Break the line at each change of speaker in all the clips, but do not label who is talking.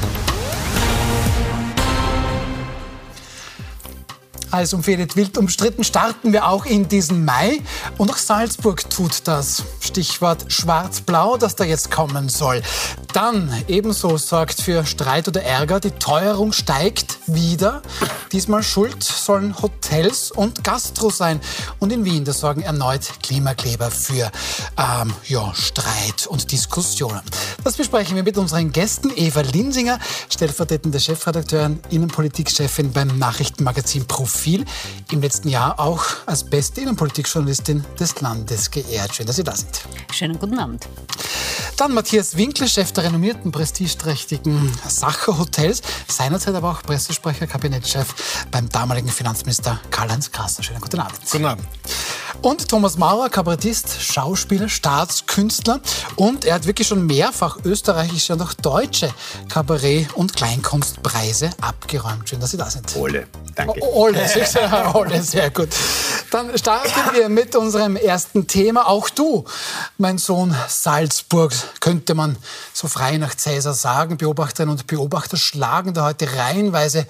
Thank you. Heiß umfädet, wild umstritten starten wir auch in diesen Mai. Und auch Salzburg tut das. Stichwort Schwarz-Blau, das da jetzt kommen soll. Dann ebenso sorgt für Streit oder Ärger. Die Teuerung steigt wieder. Diesmal schuld sollen Hotels und Gastro sein. Und in Wien, da sorgen erneut Klimakleber für ähm, ja, Streit und Diskussionen. Das besprechen wir mit unseren Gästen. Eva Linsinger, stellvertretende Chefredakteurin, Innenpolitikchefin beim Nachrichtenmagazin Profil viel im letzten Jahr auch als beste Innenpolitikjournalistin des Landes geehrt. Schön, dass Sie da sind.
Schönen guten Abend.
Dann Matthias Winkler, Chef der renommierten, prestigeträchtigen Sacher Hotels, seinerzeit aber auch Pressesprecher, Kabinettschef beim damaligen Finanzminister Karl-Heinz Krasser. Schönen guten Abend.
Guten Abend.
Und Thomas Maurer, Kabarettist, Schauspieler, Staatskünstler. Und er hat wirklich schon mehrfach österreichische und auch deutsche Kabarett- und Kleinkunstpreise abgeräumt. Schön, dass Sie da sind.
Ole, danke.
Ole, sehr, Ole, sehr gut. Dann starten wir mit unserem ersten Thema. Auch du, mein Sohn Salzburg, könnte man so frei nach Cäsar sagen. Beobachterinnen und Beobachter schlagen da heute reihenweise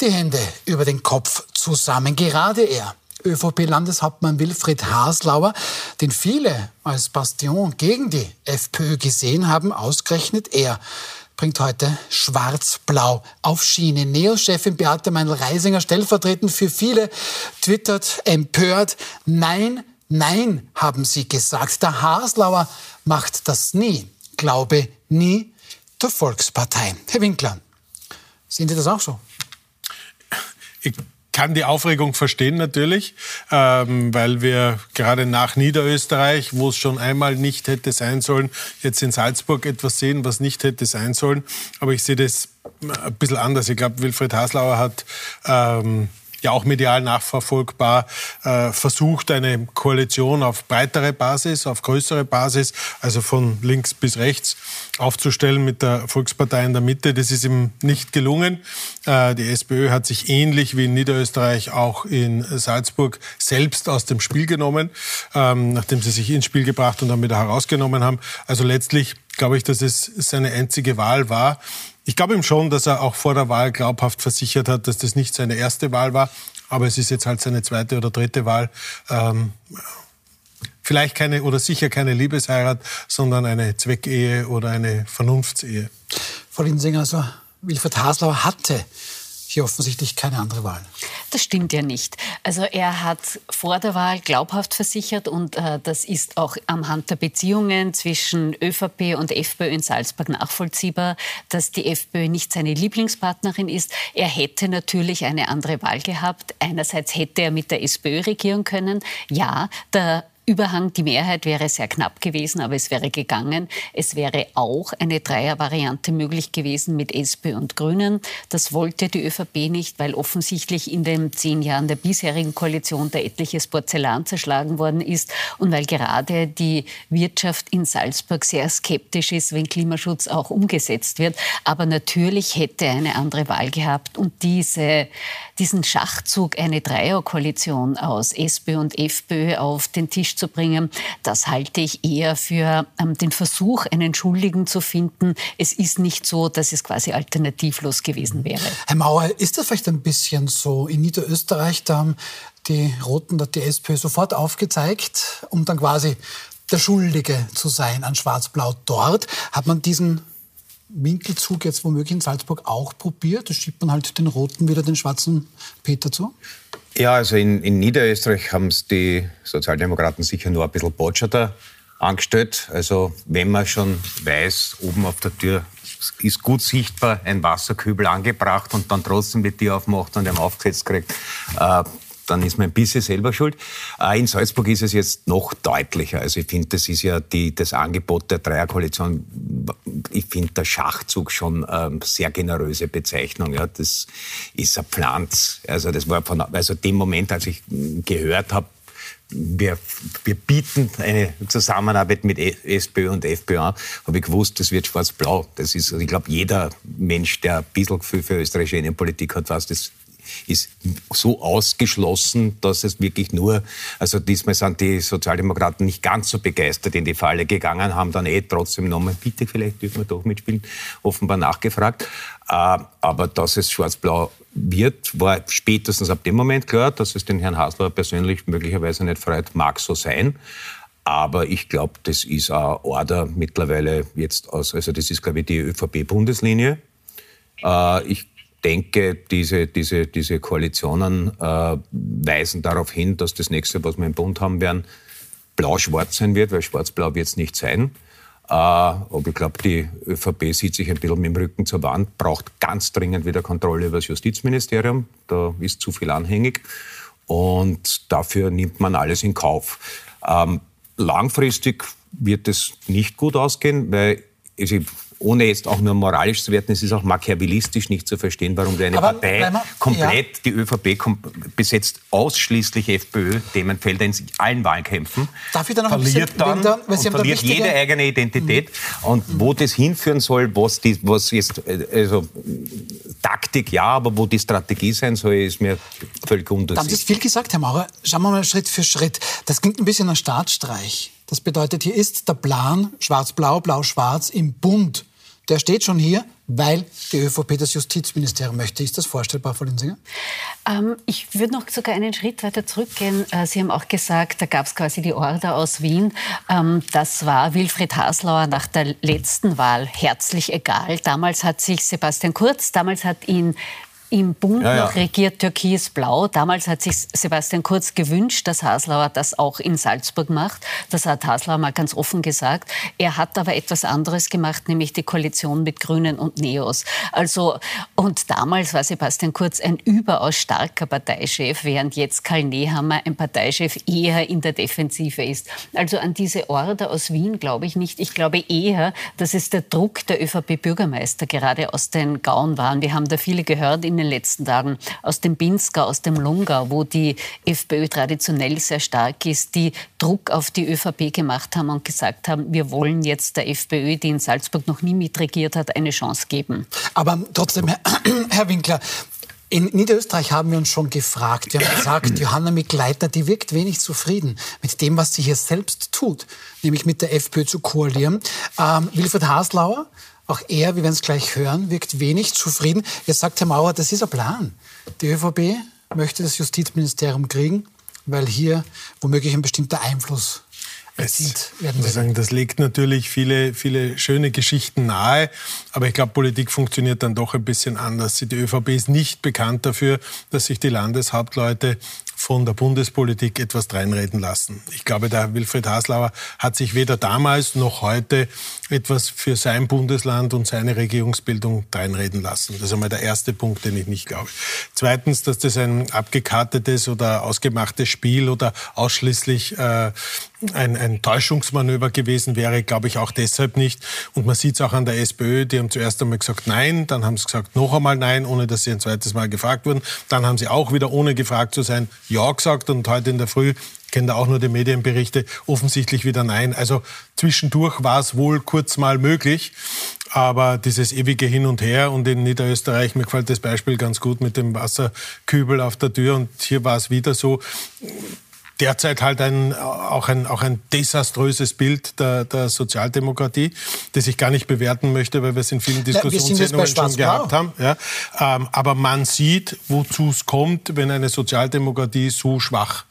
die Hände über den Kopf zusammen. Gerade er ÖVP-Landeshauptmann Wilfried Haslauer, den viele als Bastion gegen die FPÖ gesehen haben, ausgerechnet er bringt heute Schwarz-Blau auf Schiene. Neo-Chefin Beate Meinl-Reisinger, stellvertretend für viele, twittert empört, nein, nein, haben sie gesagt. Der Haslauer macht das nie. Glaube nie der Volkspartei. Herr Winkler, sehen Sie das auch so?
Ich kann die Aufregung verstehen natürlich, ähm, weil wir gerade nach Niederösterreich, wo es schon einmal nicht hätte sein sollen, jetzt in Salzburg etwas sehen, was nicht hätte sein sollen. Aber ich sehe das ein bisschen anders. Ich glaube, Wilfried Haslauer hat ähm, ja auch medial nachverfolgbar, äh, versucht, eine Koalition auf breitere Basis, auf größere Basis, also von links bis rechts aufzustellen mit der Volkspartei in der Mitte. Das ist ihm nicht gelungen. Äh, die SPÖ hat sich ähnlich wie in Niederösterreich auch in Salzburg selbst aus dem Spiel genommen, ähm, nachdem sie sich ins Spiel gebracht und dann wieder herausgenommen haben. Also letztlich glaube ich, dass es seine einzige Wahl war. Ich glaube ihm schon, dass er auch vor der Wahl glaubhaft versichert hat, dass das nicht seine erste Wahl war. Aber es ist jetzt halt seine zweite oder dritte Wahl. Ähm, vielleicht keine oder sicher keine Liebesheirat, sondern eine Zweckehe oder eine Vernunftsehe.
Frau Linsinger, also Wilfried Haslauer hatte hier offensichtlich keine andere Wahl.
Das stimmt ja nicht. Also er hat vor der Wahl glaubhaft versichert und äh, das ist auch am Hand der Beziehungen zwischen ÖVP und FPÖ in Salzburg nachvollziehbar, dass die FPÖ nicht seine Lieblingspartnerin ist. Er hätte natürlich eine andere Wahl gehabt. Einerseits hätte er mit der SPÖ regieren können. Ja, der Überhang, die Mehrheit wäre sehr knapp gewesen, aber es wäre gegangen. Es wäre auch eine Dreiervariante möglich gewesen mit SP und Grünen. Das wollte die ÖVP nicht, weil offensichtlich in den zehn Jahren der bisherigen Koalition da etliches Porzellan zerschlagen worden ist und weil gerade die Wirtschaft in Salzburg sehr skeptisch ist, wenn Klimaschutz auch umgesetzt wird. Aber natürlich hätte eine andere Wahl gehabt und diese, diesen Schachzug, eine Dreierkoalition aus SP und FPÖ auf den Tisch zu. Das halte ich eher für ähm, den Versuch, einen Schuldigen zu finden. Es ist nicht so, dass es quasi alternativlos gewesen wäre.
Herr Mauer, ist das vielleicht ein bisschen so? In Niederösterreich, da haben die Roten, da die SPÖ sofort aufgezeigt, um dann quasi der Schuldige zu sein an Schwarz-Blau dort. Hat man diesen Winkelzug jetzt womöglich in Salzburg auch probiert? Da schiebt man halt den Roten wieder den schwarzen Peter zu?
Ja, also in, in Niederösterreich haben es die Sozialdemokraten sicher nur ein bisschen botscherter angestellt. Also wenn man schon weiß, oben auf der Tür ist gut sichtbar ein Wasserkübel angebracht und dann trotzdem die Tür aufmacht und einen aufgesetzt kriegt, äh, dann ist man ein bisschen selber schuld. Äh, in Salzburg ist es jetzt noch deutlicher. Also ich finde, das ist ja die, das Angebot der Dreierkoalition, ich finde der Schachzug schon ähm, sehr generöse Bezeichnung. Ja. Das ist ein Pflanz. Also das war von, also dem Moment, als ich gehört habe, wir, wir bieten eine Zusammenarbeit mit SPÖ und FPÖ an, habe ich gewusst, das wird schwarz-blau. Das ist, also ich glaube, jeder Mensch, der ein bisschen Gefühl für österreichische Innenpolitik hat, weiß, das ist so ausgeschlossen, dass es wirklich nur, also diesmal sind die Sozialdemokraten nicht ganz so begeistert in die Falle gegangen, haben dann eh trotzdem nochmal, bitte, vielleicht dürfen wir doch mitspielen, offenbar nachgefragt. Äh, aber dass es schwarz-blau wird, war spätestens ab dem Moment klar, dass es den Herrn Hasler persönlich möglicherweise nicht freut, mag so sein. Aber ich glaube, das ist ein Order mittlerweile jetzt aus, also das ist, glaube ich, die ÖVP-Bundeslinie. Äh, ich denke, diese, diese, diese Koalitionen äh, weisen darauf hin, dass das nächste, was wir im Bund haben werden, blau-schwarz sein wird, weil schwarz-blau wird es nicht sein. Äh, aber ich glaube, die ÖVP sieht sich ein bisschen mit dem Rücken zur Wand, braucht ganz dringend wieder Kontrolle über das Justizministerium. Da ist zu viel anhängig. Und dafür nimmt man alles in Kauf. Ähm, langfristig wird es nicht gut ausgehen, weil also ohne jetzt auch nur moralisch zu werden, es ist auch machiavellistisch nicht zu verstehen, warum eine Aber Partei wir, komplett, ja. die ÖVP besetzt ausschließlich FPÖ-Themenfelder in allen Wahlkämpfen, Darf ich da noch verliert dann da, und verliert jede eigene Identität. Mhm. Und wo das hinführen soll, was, die, was jetzt, äh, also Taktik ja, aber wo die Strategie sein soll, ist mir völlig.
Da haben Sie viel gesagt, Herr Maurer. Schauen wir mal Schritt für Schritt. Das klingt ein bisschen nach Staatsstreich. Das bedeutet, hier ist der Plan schwarz-blau, blau-schwarz im Bund. Der steht schon hier, weil die ÖVP das Justizministerium möchte. Ist das vorstellbar, Frau Linsinger?
Ähm, ich würde noch sogar einen Schritt weiter zurückgehen. Äh, Sie haben auch gesagt, da gab es quasi die Order aus Wien. Ähm, das war Wilfried Haslauer nach der letzten Wahl herzlich egal. Damals hat sich Sebastian Kurz, damals hat ihn im Bund ja, ja. noch regiert Türkis-Blau. Damals hat sich Sebastian Kurz gewünscht, dass Haslauer das auch in Salzburg macht. Das hat Haslauer mal ganz offen gesagt. Er hat aber etwas anderes gemacht, nämlich die Koalition mit Grünen und Neos. Also, und damals war Sebastian Kurz ein überaus starker Parteichef, während jetzt Karl Nehammer ein Parteichef eher in der Defensive ist. Also an diese Order aus Wien glaube ich nicht. Ich glaube eher, dass es der Druck der ÖVP-Bürgermeister gerade aus den Gauen war. Wir haben da viele gehört in den letzten Tagen aus dem Pinsker, aus dem Lungau, wo die FPÖ traditionell sehr stark ist, die Druck auf die ÖVP gemacht haben und gesagt haben, wir wollen jetzt der FPÖ, die in Salzburg noch nie mitregiert hat, eine Chance geben.
Aber trotzdem, Herr Winkler, in Niederösterreich haben wir uns schon gefragt. Wir haben gesagt, Johanna Mikleitner, die wirkt wenig zufrieden mit dem, was sie hier selbst tut, nämlich mit der FPÖ zu koalieren. Ähm, Wilfried Haslauer auch er, wir werden es gleich hören, wirkt wenig zufrieden. Jetzt sagt Herr Mauer, das ist ein Plan. Die ÖVP möchte das Justizministerium kriegen, weil hier womöglich ein bestimmter Einfluss erzielt werden
will. Sagen, das legt natürlich viele, viele schöne Geschichten nahe, aber ich glaube, Politik funktioniert dann doch ein bisschen anders. Die ÖVP ist nicht bekannt dafür, dass sich die Landeshauptleute von der Bundespolitik etwas dreinreden lassen. Ich glaube, der Wilfried Haslauer hat sich weder damals noch heute etwas für sein Bundesland und seine Regierungsbildung dreinreden lassen. Das ist einmal der erste Punkt, den ich nicht glaube. Zweitens, dass das ein abgekartetes oder ausgemachtes Spiel oder ausschließlich äh, ein, ein Täuschungsmanöver gewesen wäre, glaube ich auch deshalb nicht. Und man sieht es auch an der SPÖ, die haben zuerst einmal gesagt Nein, dann haben sie gesagt noch einmal Nein, ohne dass sie ein zweites Mal gefragt wurden. Dann haben sie auch wieder, ohne gefragt zu sein, Ja gesagt und heute in der Früh kenne da auch nur die Medienberichte, offensichtlich wieder nein. Also zwischendurch war es wohl kurz mal möglich, aber dieses ewige Hin und Her und in Niederösterreich, mir gefällt das Beispiel ganz gut mit dem Wasserkübel auf der Tür und hier war es wieder so, derzeit halt ein, auch, ein, auch ein desaströses Bild der, der Sozialdemokratie, das ich gar nicht bewerten möchte, weil wir es in vielen Diskussionssendungen schon gehabt haben. Ja. Ähm, aber man sieht, wozu es kommt, wenn eine Sozialdemokratie so schwach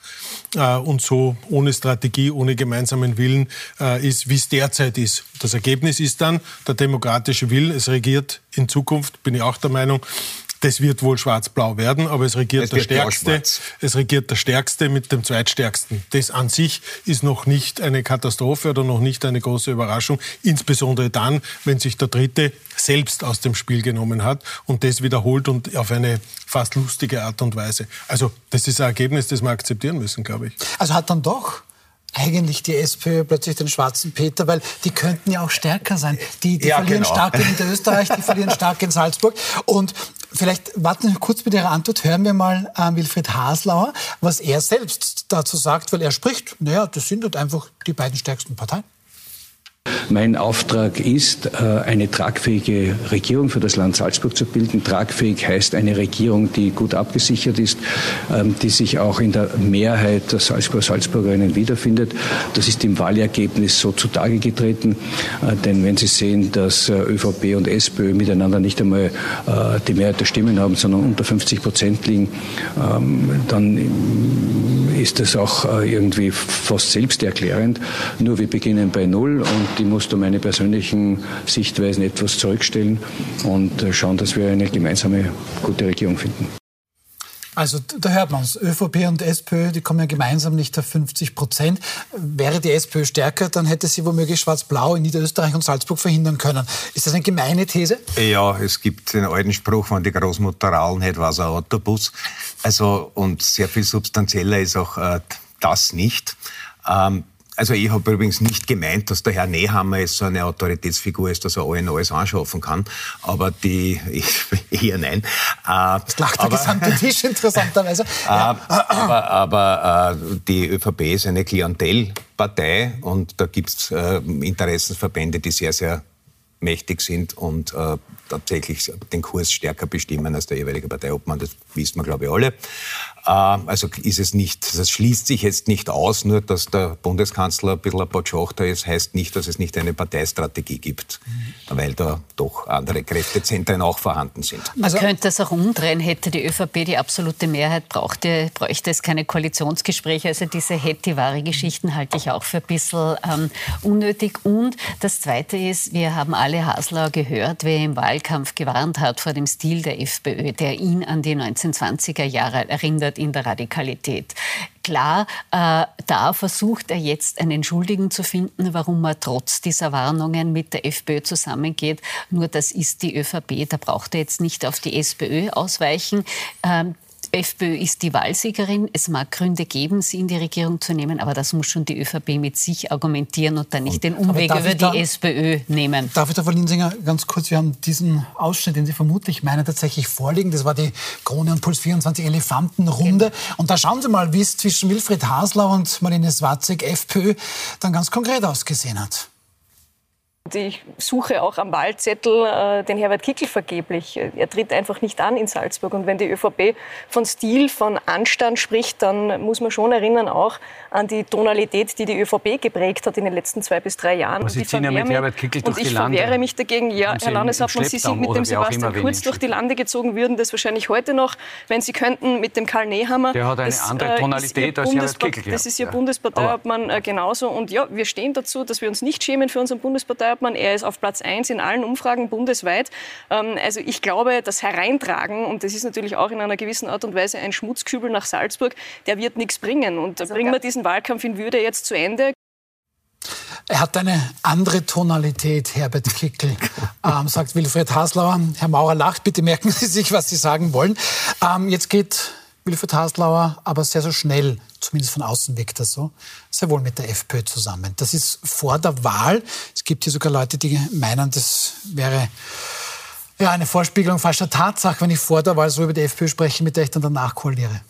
äh, und so ohne Strategie, ohne gemeinsamen Willen äh, ist, wie es derzeit ist. Das Ergebnis ist dann der demokratische Will. Es regiert in Zukunft, bin ich auch der Meinung, das wird wohl schwarz-blau werden, aber es regiert es der Stärkste. Es regiert der Stärkste mit dem Zweitstärksten. Das an sich ist noch nicht eine Katastrophe oder noch nicht eine große Überraschung. Insbesondere dann, wenn sich der Dritte selbst aus dem Spiel genommen hat und das wiederholt und auf eine fast lustige Art und Weise. Also das ist ein Ergebnis, das wir akzeptieren müssen, glaube ich.
Also hat dann doch eigentlich die SPÖ plötzlich den schwarzen Peter, weil die könnten ja auch stärker sein. Die, die ja, verlieren genau. stark in Österreich, die verlieren stark in Salzburg. Und vielleicht warten wir kurz mit Ihrer Antwort, hören wir mal äh, Wilfried Haslauer, was er selbst dazu sagt, weil er spricht, naja, das sind halt einfach die beiden stärksten Parteien.
Mein Auftrag ist, äh, eine tragfähige Regierung für das Land Salzburg zu bilden. Tragfähig heißt eine Regierung, die gut abgesichert ist, ähm, die sich auch in der Mehrheit der Salzburger Salzburgerinnen wiederfindet. Das ist im Wahlergebnis so zutage getreten. Äh, denn wenn Sie sehen, dass äh, ÖVP und SPÖ miteinander nicht einmal die Mehrheit der Stimmen haben, sondern unter 50 Prozent liegen, ähm, dann ist das auch irgendwie fast selbsterklärend. Nur wir beginnen bei Null und ich muss da meine persönlichen Sichtweisen etwas zurückstellen und äh, schauen, dass wir eine gemeinsame gute Regierung finden.
Also da hört man es. ÖVP und SPÖ, die kommen ja gemeinsam nicht auf 50 Prozent. Wäre die SPÖ stärker, dann hätte sie womöglich Schwarz-Blau in Niederösterreich und Salzburg verhindern können. Ist das eine gemeine These?
Ja, es gibt den alten Spruch, wenn die Großmutter raulen hätte, war es ein Autobus. Also, und sehr viel substanzieller ist auch äh, das nicht. Ähm, also ich habe übrigens nicht gemeint, dass der Herr Nehammer jetzt so eine Autoritätsfigur ist, dass er allen alles anschaffen kann. Aber die, ich, eher nein.
Äh, das lacht der gesamte Tisch interessanterweise.
ja. Äh, aber, aber äh, die ÖVP ist eine Klientelpartei und da gibt es Interessensverbände, die sehr, sehr mächtig sind und äh, tatsächlich den Kurs stärker bestimmen als der jeweilige Parteiobmann. Das wissen wir, glaube ich, alle. Äh, also ist es nicht, das schließt sich jetzt nicht aus, nur dass der Bundeskanzler ein bisschen ein Potschachter ist, heißt nicht, dass es nicht eine Parteistrategie gibt, mhm. weil da doch andere Kräftezentren auch vorhanden sind.
Man also, könnte es auch umdrehen, hätte die ÖVP die absolute Mehrheit, brauchte, bräuchte es keine Koalitionsgespräche. Also diese Hetty-Ware-Geschichten halte ich auch für ein bisschen ähm, unnötig. Und das Zweite ist, wir haben alle Haslauer gehört, wer im Wahlkampf gewarnt hat vor dem Stil der FPÖ, der ihn an die 1920er Jahre erinnert in der Radikalität. Klar, äh, da versucht er jetzt einen Schuldigen zu finden, warum er trotz dieser Warnungen mit der FPÖ zusammengeht. Nur das ist die ÖVP, da braucht er jetzt nicht auf die SPÖ ausweichen. Ähm, FPÖ ist die Wahlsiegerin. Es mag Gründe geben, sie in die Regierung zu nehmen, aber das muss schon die ÖVP mit sich argumentieren und dann nicht den Umweg über die da, SPÖ nehmen.
Darf ich da, Frau Linsinger, ganz kurz, wir haben diesen Ausschnitt, den Sie vermutlich meinen, tatsächlich vorliegen. Das war die Krone und Puls 24 Elefantenrunde. Okay. Und da schauen Sie mal, wie es zwischen Wilfried Hasler und Marlene Swatzek, FPÖ, dann ganz konkret ausgesehen hat.
Ich suche auch am Wahlzettel äh, den Herbert Kickl vergeblich. Er tritt einfach nicht an in Salzburg. Und wenn die ÖVP von Stil, von Anstand spricht, dann muss man schon erinnern auch an die Tonalität, die die ÖVP geprägt hat in den letzten zwei bis drei Jahren.
Aber Sie ziehen ja mit Herbert Kickl durch
Und ich
die Lande.
verwehre mich dagegen. Ja, Herr Landeshauptmann, Sie sind mit dem Sebastian Kurz durch die Lande gezogen, würden das wahrscheinlich heute noch, wenn Sie könnten, mit dem Karl Nehammer.
Der hat eine das, andere äh, Tonalität als Herbert Kickl.
Das ist Ihr ja. Bundesparteiobmann äh, genauso. Und ja, wir stehen dazu, dass wir uns nicht schämen für unseren Bundesparteiobmann. Hartmann. Er ist auf Platz 1 in allen Umfragen bundesweit. Ähm, also ich glaube, das Hereintragen, und das ist natürlich auch in einer gewissen Art und Weise ein Schmutzkübel nach Salzburg, der wird nichts bringen. Und also, bringen wir diesen Wahlkampf in Würde jetzt zu Ende.
Er hat eine andere Tonalität, Herbert Kickel, ähm, sagt Wilfried Haslauer. Herr Maurer lacht, bitte merken Sie sich, was Sie sagen wollen. Ähm, jetzt geht Wilfried Haslauer aber sehr, sehr schnell, zumindest von außen wirkt das so, sehr wohl mit der FPÖ zusammen. Das ist vor der Wahl. Es gibt hier sogar Leute, die meinen, das wäre ja, eine Vorspiegelung falscher Tatsache, wenn ich vor der Wahl so über die FPÖ spreche, mit der ich dann danach koaliere.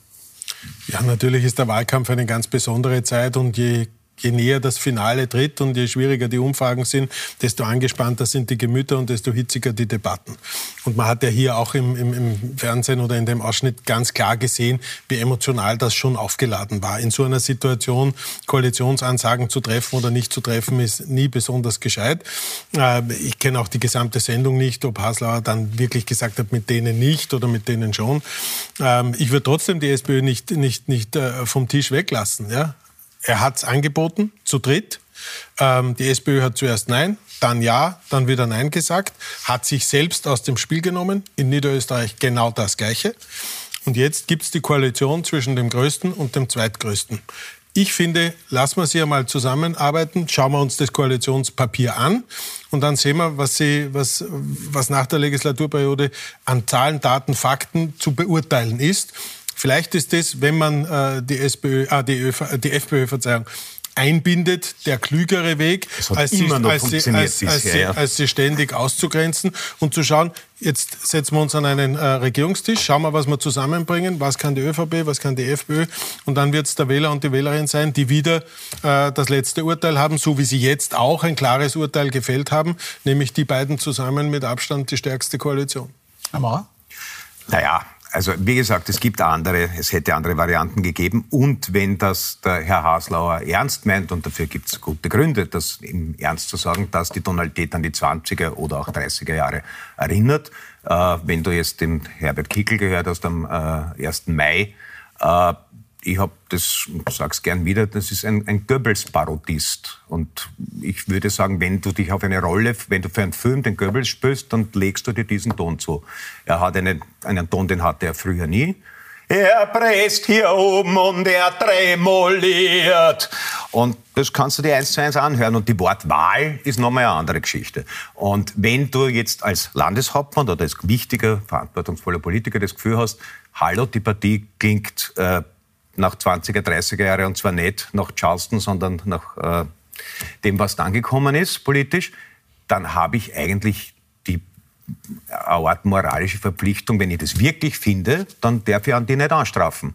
Ja, natürlich ist der Wahlkampf eine ganz besondere Zeit und je je näher das Finale tritt und je schwieriger die Umfragen sind, desto angespannter sind die Gemüter und desto hitziger die Debatten. Und man hat ja hier auch im, im, im, Fernsehen oder in dem Ausschnitt ganz klar gesehen, wie emotional das schon aufgeladen war. In so einer Situation Koalitionsansagen zu treffen oder nicht zu treffen, ist nie besonders gescheit. Äh, ich kenne auch die gesamte Sendung nicht, ob Haslauer dann wirklich gesagt hat, mit denen nicht oder mit denen schon. Ähm, ich würde trotzdem die SPÖ nicht, nicht, nicht äh, vom Tisch weglassen. Ja? Er hat es angeboten, zu dritt. Ähm, die SPÖ hat zuerst Nein, dann Ja, dann wieder Nein gesagt, hat sich selbst aus dem Spiel genommen. In Niederösterreich genau das Gleiche. Und jetzt gibt es die Koalition zwischen dem Größten und dem Zweitgrößten. Ich finde, lassen wir sie einmal zusammenarbeiten, schauen wir uns das Koalitionspapier an und dann sehen wir, was, sie, was, was nach der Legislaturperiode an Zahlen, Daten, Fakten zu beurteilen ist. Vielleicht ist das, wenn man äh, die, SPÖ, ah, die, ÖV, die FPÖ Verzeihung, einbindet, der klügere Weg, als sie, als, sie, als, als, sie, als sie ständig auszugrenzen und zu schauen, Jetzt setzen wir uns an einen äh, Regierungstisch, schauen wir, was wir zusammenbringen, was kann die ÖVP, was kann die FPÖ und dann wird es der Wähler und die Wählerin sein, die wieder äh, das letzte Urteil haben, so wie sie jetzt auch ein klares Urteil gefällt haben, nämlich die beiden zusammen mit Abstand die stärkste Koalition.
Amara? Naja, also wie gesagt, es gibt andere, es hätte andere Varianten gegeben. Und wenn das der Herr Haslauer ernst meint, und dafür gibt es gute Gründe, das im Ernst zu sagen, dass die Tonalität an die 20er oder auch 30er Jahre erinnert. Äh, wenn du jetzt dem Herbert Kickel gehört hast am äh, 1. Mai, äh, ich habe das, sag's gern wieder, das ist ein, ein Goebbels-Parodist. Und ich würde sagen, wenn du dich auf eine Rolle, wenn du für einen Film den Goebbels spielst, dann legst du dir diesen Ton zu. Er hat einen, einen Ton, den hatte er früher nie. Er presst hier oben und er tremoliert. Und das kannst du dir eins zu eins anhören. Und die Wortwahl ist nochmal eine andere Geschichte. Und wenn du jetzt als Landeshauptmann oder als wichtiger, verantwortungsvoller Politiker das Gefühl hast, hallo, die Partie klingt äh, nach 20er, 30er Jahre und zwar nicht nach Charleston, sondern nach äh, dem, was dann gekommen ist politisch, dann habe ich eigentlich die eine Art moralische Verpflichtung, wenn ich das wirklich finde, dann darf ich an die nicht anstrafen.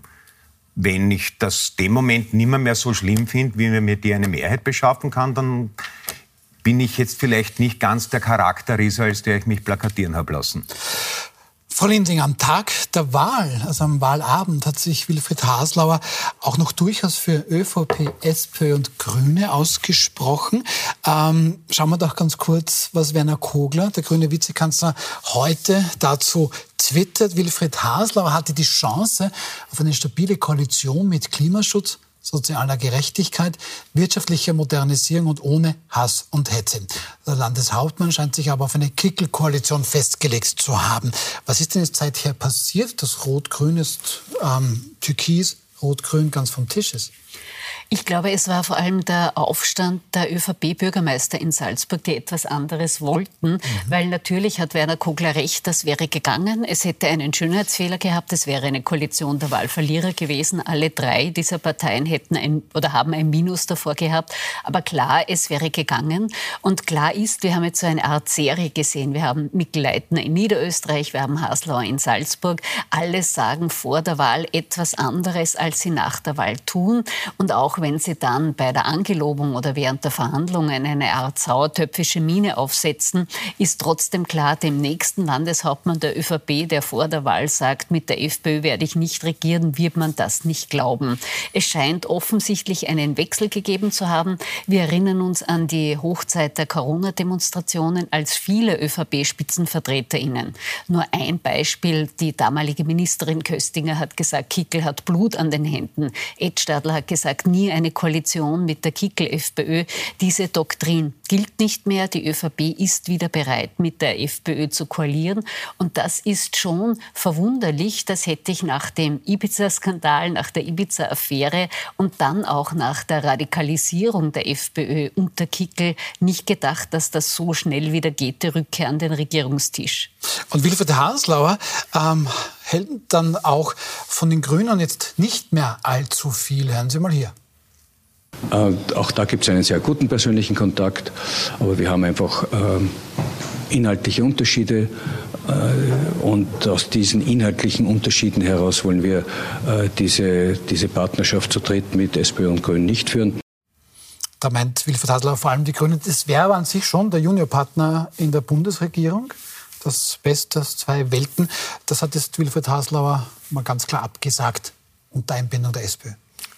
Wenn ich das dem Moment nimmer mehr so schlimm finde, wie mir die eine Mehrheit beschaffen kann, dann bin ich jetzt vielleicht nicht ganz der Charakterrieser, als der ich mich plakatieren habe lassen.
Frau Linding, am Tag der Wahl, also am Wahlabend, hat sich Wilfried Haslauer auch noch durchaus für ÖVP, SPÖ und Grüne ausgesprochen. Ähm, schauen wir doch ganz kurz, was Werner Kogler, der grüne Vizekanzler, heute dazu twittert. Wilfried Haslauer hatte die Chance auf eine stabile Koalition mit Klimaschutz, sozialer Gerechtigkeit, wirtschaftlicher Modernisierung und ohne Hass und Hetze. Der Landeshauptmann scheint sich aber auf eine Kickelkoalition festgelegt zu haben. Was ist denn jetzt seither passiert? Das Rot-Grün ist ähm, Türkis, Rot-Grün ganz vom Tisch ist.
Ich glaube, es war vor allem der Aufstand der ÖVP-Bürgermeister in Salzburg, die etwas anderes wollten, mhm. weil natürlich hat Werner Kogler recht, das wäre gegangen. Es hätte einen Schönheitsfehler gehabt, es wäre eine Koalition der Wahlverlierer gewesen. Alle drei dieser Parteien hätten ein oder haben ein Minus davor gehabt. Aber klar, es wäre gegangen. Und klar ist, wir haben jetzt so eine Art Serie gesehen. Wir haben Mikl Leitner in Niederösterreich, wir haben Haslauer in Salzburg. Alle sagen vor der Wahl etwas anderes, als sie nach der Wahl tun. Und auch wenn Sie dann bei der Angelobung oder während der Verhandlungen eine Art sauertöpfische Mine aufsetzen, ist trotzdem klar, dem nächsten Landeshauptmann der ÖVP, der vor der Wahl sagt, mit der FPÖ werde ich nicht regieren, wird man das nicht glauben. Es scheint offensichtlich einen Wechsel gegeben zu haben. Wir erinnern uns an die Hochzeit der Corona-Demonstrationen, als viele ÖVP-Spitzenvertreterinnen. Nur ein Beispiel, die damalige Ministerin Köstinger hat gesagt, Kickel hat Blut an den Händen. Ed Stadler hat gesagt, nie eine Koalition mit der Kickel-FPÖ. Diese Doktrin gilt nicht mehr. Die ÖVP ist wieder bereit, mit der FPÖ zu koalieren. Und das ist schon verwunderlich. Das hätte ich nach dem Ibiza-Skandal, nach der Ibiza-Affäre und dann auch nach der Radikalisierung der FPÖ unter Kickel nicht gedacht, dass das so schnell wieder geht, die Rückkehr an den Regierungstisch.
Und Wilfried Haslauer ähm, hält dann auch von den Grünen jetzt nicht mehr allzu viel. Hören Sie mal hier.
Äh, auch da gibt es einen sehr guten persönlichen Kontakt, aber wir haben einfach äh, inhaltliche Unterschiede äh, und aus diesen inhaltlichen Unterschieden heraus wollen wir diese, diese Partnerschaft zu dritt mit SPÖ und Grünen nicht führen.
Da meint Wilfried Hasler vor allem die Grünen. Das wäre an sich schon der Juniorpartner in der Bundesregierung. Das Beste aus zwei Welten. Das hat jetzt Wilfried Haslauer mal ganz klar abgesagt unter Einbindung der SPÖ.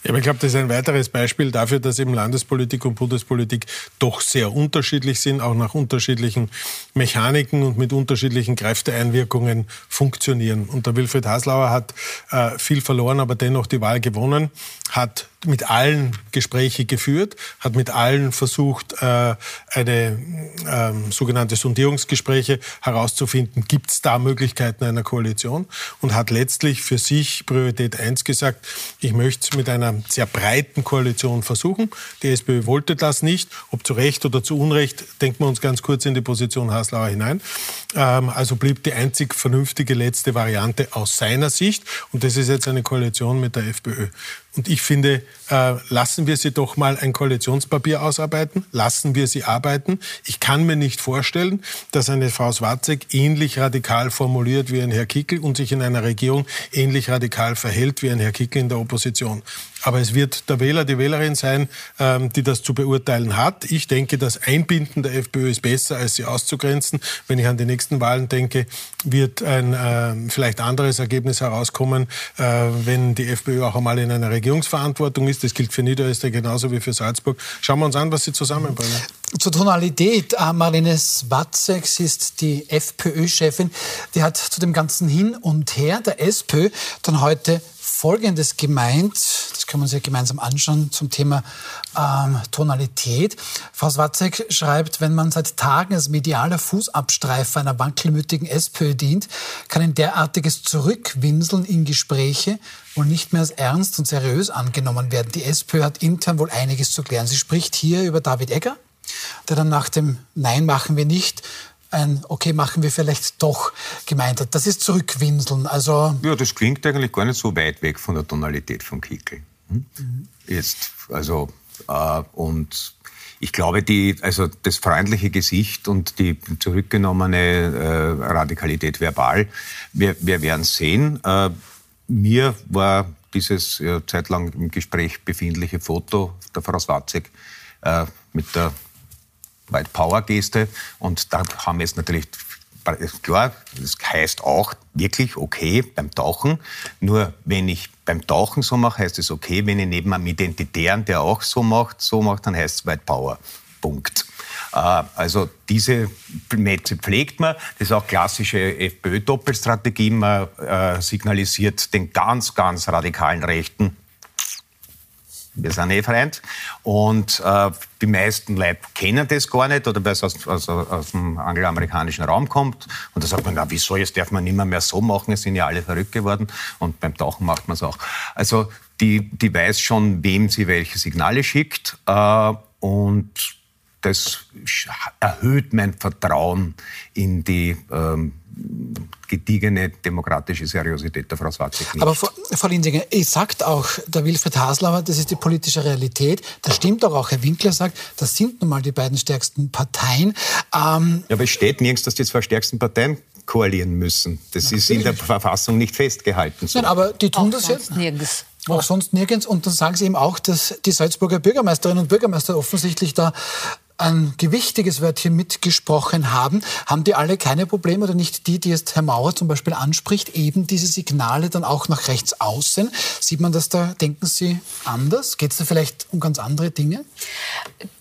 Ja, aber ich glaube, das ist ein weiteres Beispiel dafür, dass eben Landespolitik und Bundespolitik doch sehr unterschiedlich sind, auch nach unterschiedlichen Mechaniken und mit unterschiedlichen Kräfteeinwirkungen funktionieren. Und der Wilfried Haslauer hat äh, viel verloren, aber dennoch die Wahl gewonnen, hat mit allen Gespräche geführt, hat mit allen versucht, äh, eine äh, sogenannte Sondierungsgespräche herauszufinden, gibt es da Möglichkeiten einer Koalition und hat letztlich für sich Priorität 1 gesagt, ich möchte mit einer sehr breiten Koalition versuchen. Die SPÖ wollte das nicht. Ob zu Recht oder zu Unrecht, denken wir uns ganz kurz in die Position Haslauer hinein. Ähm, also blieb die einzig vernünftige letzte Variante aus seiner Sicht. Und das ist jetzt eine Koalition mit der FPÖ. Und ich finde, äh, lassen wir sie doch mal ein Koalitionspapier ausarbeiten, lassen wir sie arbeiten. Ich kann mir nicht vorstellen, dass eine Frau Swarzek ähnlich radikal formuliert wie ein Herr Kickel und sich in einer Regierung ähnlich radikal verhält wie ein Herr Kickel in der Opposition. Aber es wird der Wähler, die Wählerin sein, ähm, die das zu beurteilen hat. Ich denke, das Einbinden der FPÖ ist besser, als sie auszugrenzen. Wenn ich an die nächsten Wahlen denke, wird ein äh, vielleicht anderes Ergebnis herauskommen, äh, wenn die FPÖ auch einmal in einer Regierungsverantwortung ist. Das gilt für Niederösterreich genauso wie für Salzburg. Schauen wir uns an, was sie zusammenbringen.
Zur Tonalität. Äh, Marlene Swatzek, ist die FPÖ-Chefin. Die hat zu dem ganzen Hin und Her der SPÖ dann heute Folgendes gemeint, das können wir uns ja gemeinsam anschauen zum Thema ähm, Tonalität. Frau Swatzek schreibt, wenn man seit Tagen als medialer Fußabstreifer einer wankelmütigen SPÖ dient, kann ein derartiges Zurückwinseln in Gespräche wohl nicht mehr als ernst und seriös angenommen werden. Die SPÖ hat intern wohl einiges zu klären. Sie spricht hier über David Egger, der dann nach dem Nein machen wir nicht ein Okay, machen wir vielleicht doch gemeint hat. Das ist Zurückwinseln. Also
ja, das klingt eigentlich gar nicht so weit weg von der Tonalität von Kickel. Hm? Mhm. Jetzt, also, äh, und ich glaube, die, also das freundliche Gesicht und die zurückgenommene äh, Radikalität verbal, wir, wir werden sehen. Äh, mir war dieses ja, zeitlang im Gespräch befindliche Foto der Frau Swatzek äh, mit der White Power Geste. Und da haben wir jetzt natürlich klar, das heißt auch wirklich okay beim Tauchen. Nur wenn ich beim Tauchen so mache, heißt es okay. Wenn ich neben einem Identitären, der auch so macht, so macht, dann heißt es White Power. Punkt. Äh, also diese Netze pflegt man. Das ist auch klassische FPÖ-Doppelstrategie. Man äh, signalisiert den ganz, ganz radikalen Rechten, wir sind eh Freund. Und äh, die meisten Leute kennen das gar nicht oder weil es aus, aus, aus dem angloamerikanischen Raum kommt. Und da sagt man, na wieso, jetzt darf man nicht mehr so machen, es sind ja alle verrückt geworden. Und beim Tauchen macht man es auch. Also die, die weiß schon, wem sie welche Signale schickt. Äh, und das erhöht mein Vertrauen in die ähm, gediegene demokratische Seriosität der Frau Swatzek
nicht. Aber Frau Linsinger, es sagt auch der Wilfried Haslauer, das ist die politische Realität. Das stimmt doch auch. Herr Winkler sagt, das sind nun mal die beiden stärksten Parteien.
Ähm ja, aber es steht nirgends, dass die zwei stärksten Parteien koalieren müssen. Das Natürlich. ist in der Verfassung nicht festgehalten.
So. Nein, aber die tun auch das jetzt. Nirgends. Auch sonst nirgends. Und dann sagen Sie eben auch, dass die Salzburger Bürgermeisterinnen und Bürgermeister offensichtlich da ein gewichtiges Wörtchen mitgesprochen haben, haben die alle keine Probleme oder nicht die, die jetzt Herr Mauer zum Beispiel anspricht, eben diese Signale dann auch nach rechts außen? Sieht man das da, denken Sie anders? Geht es da vielleicht um ganz andere Dinge?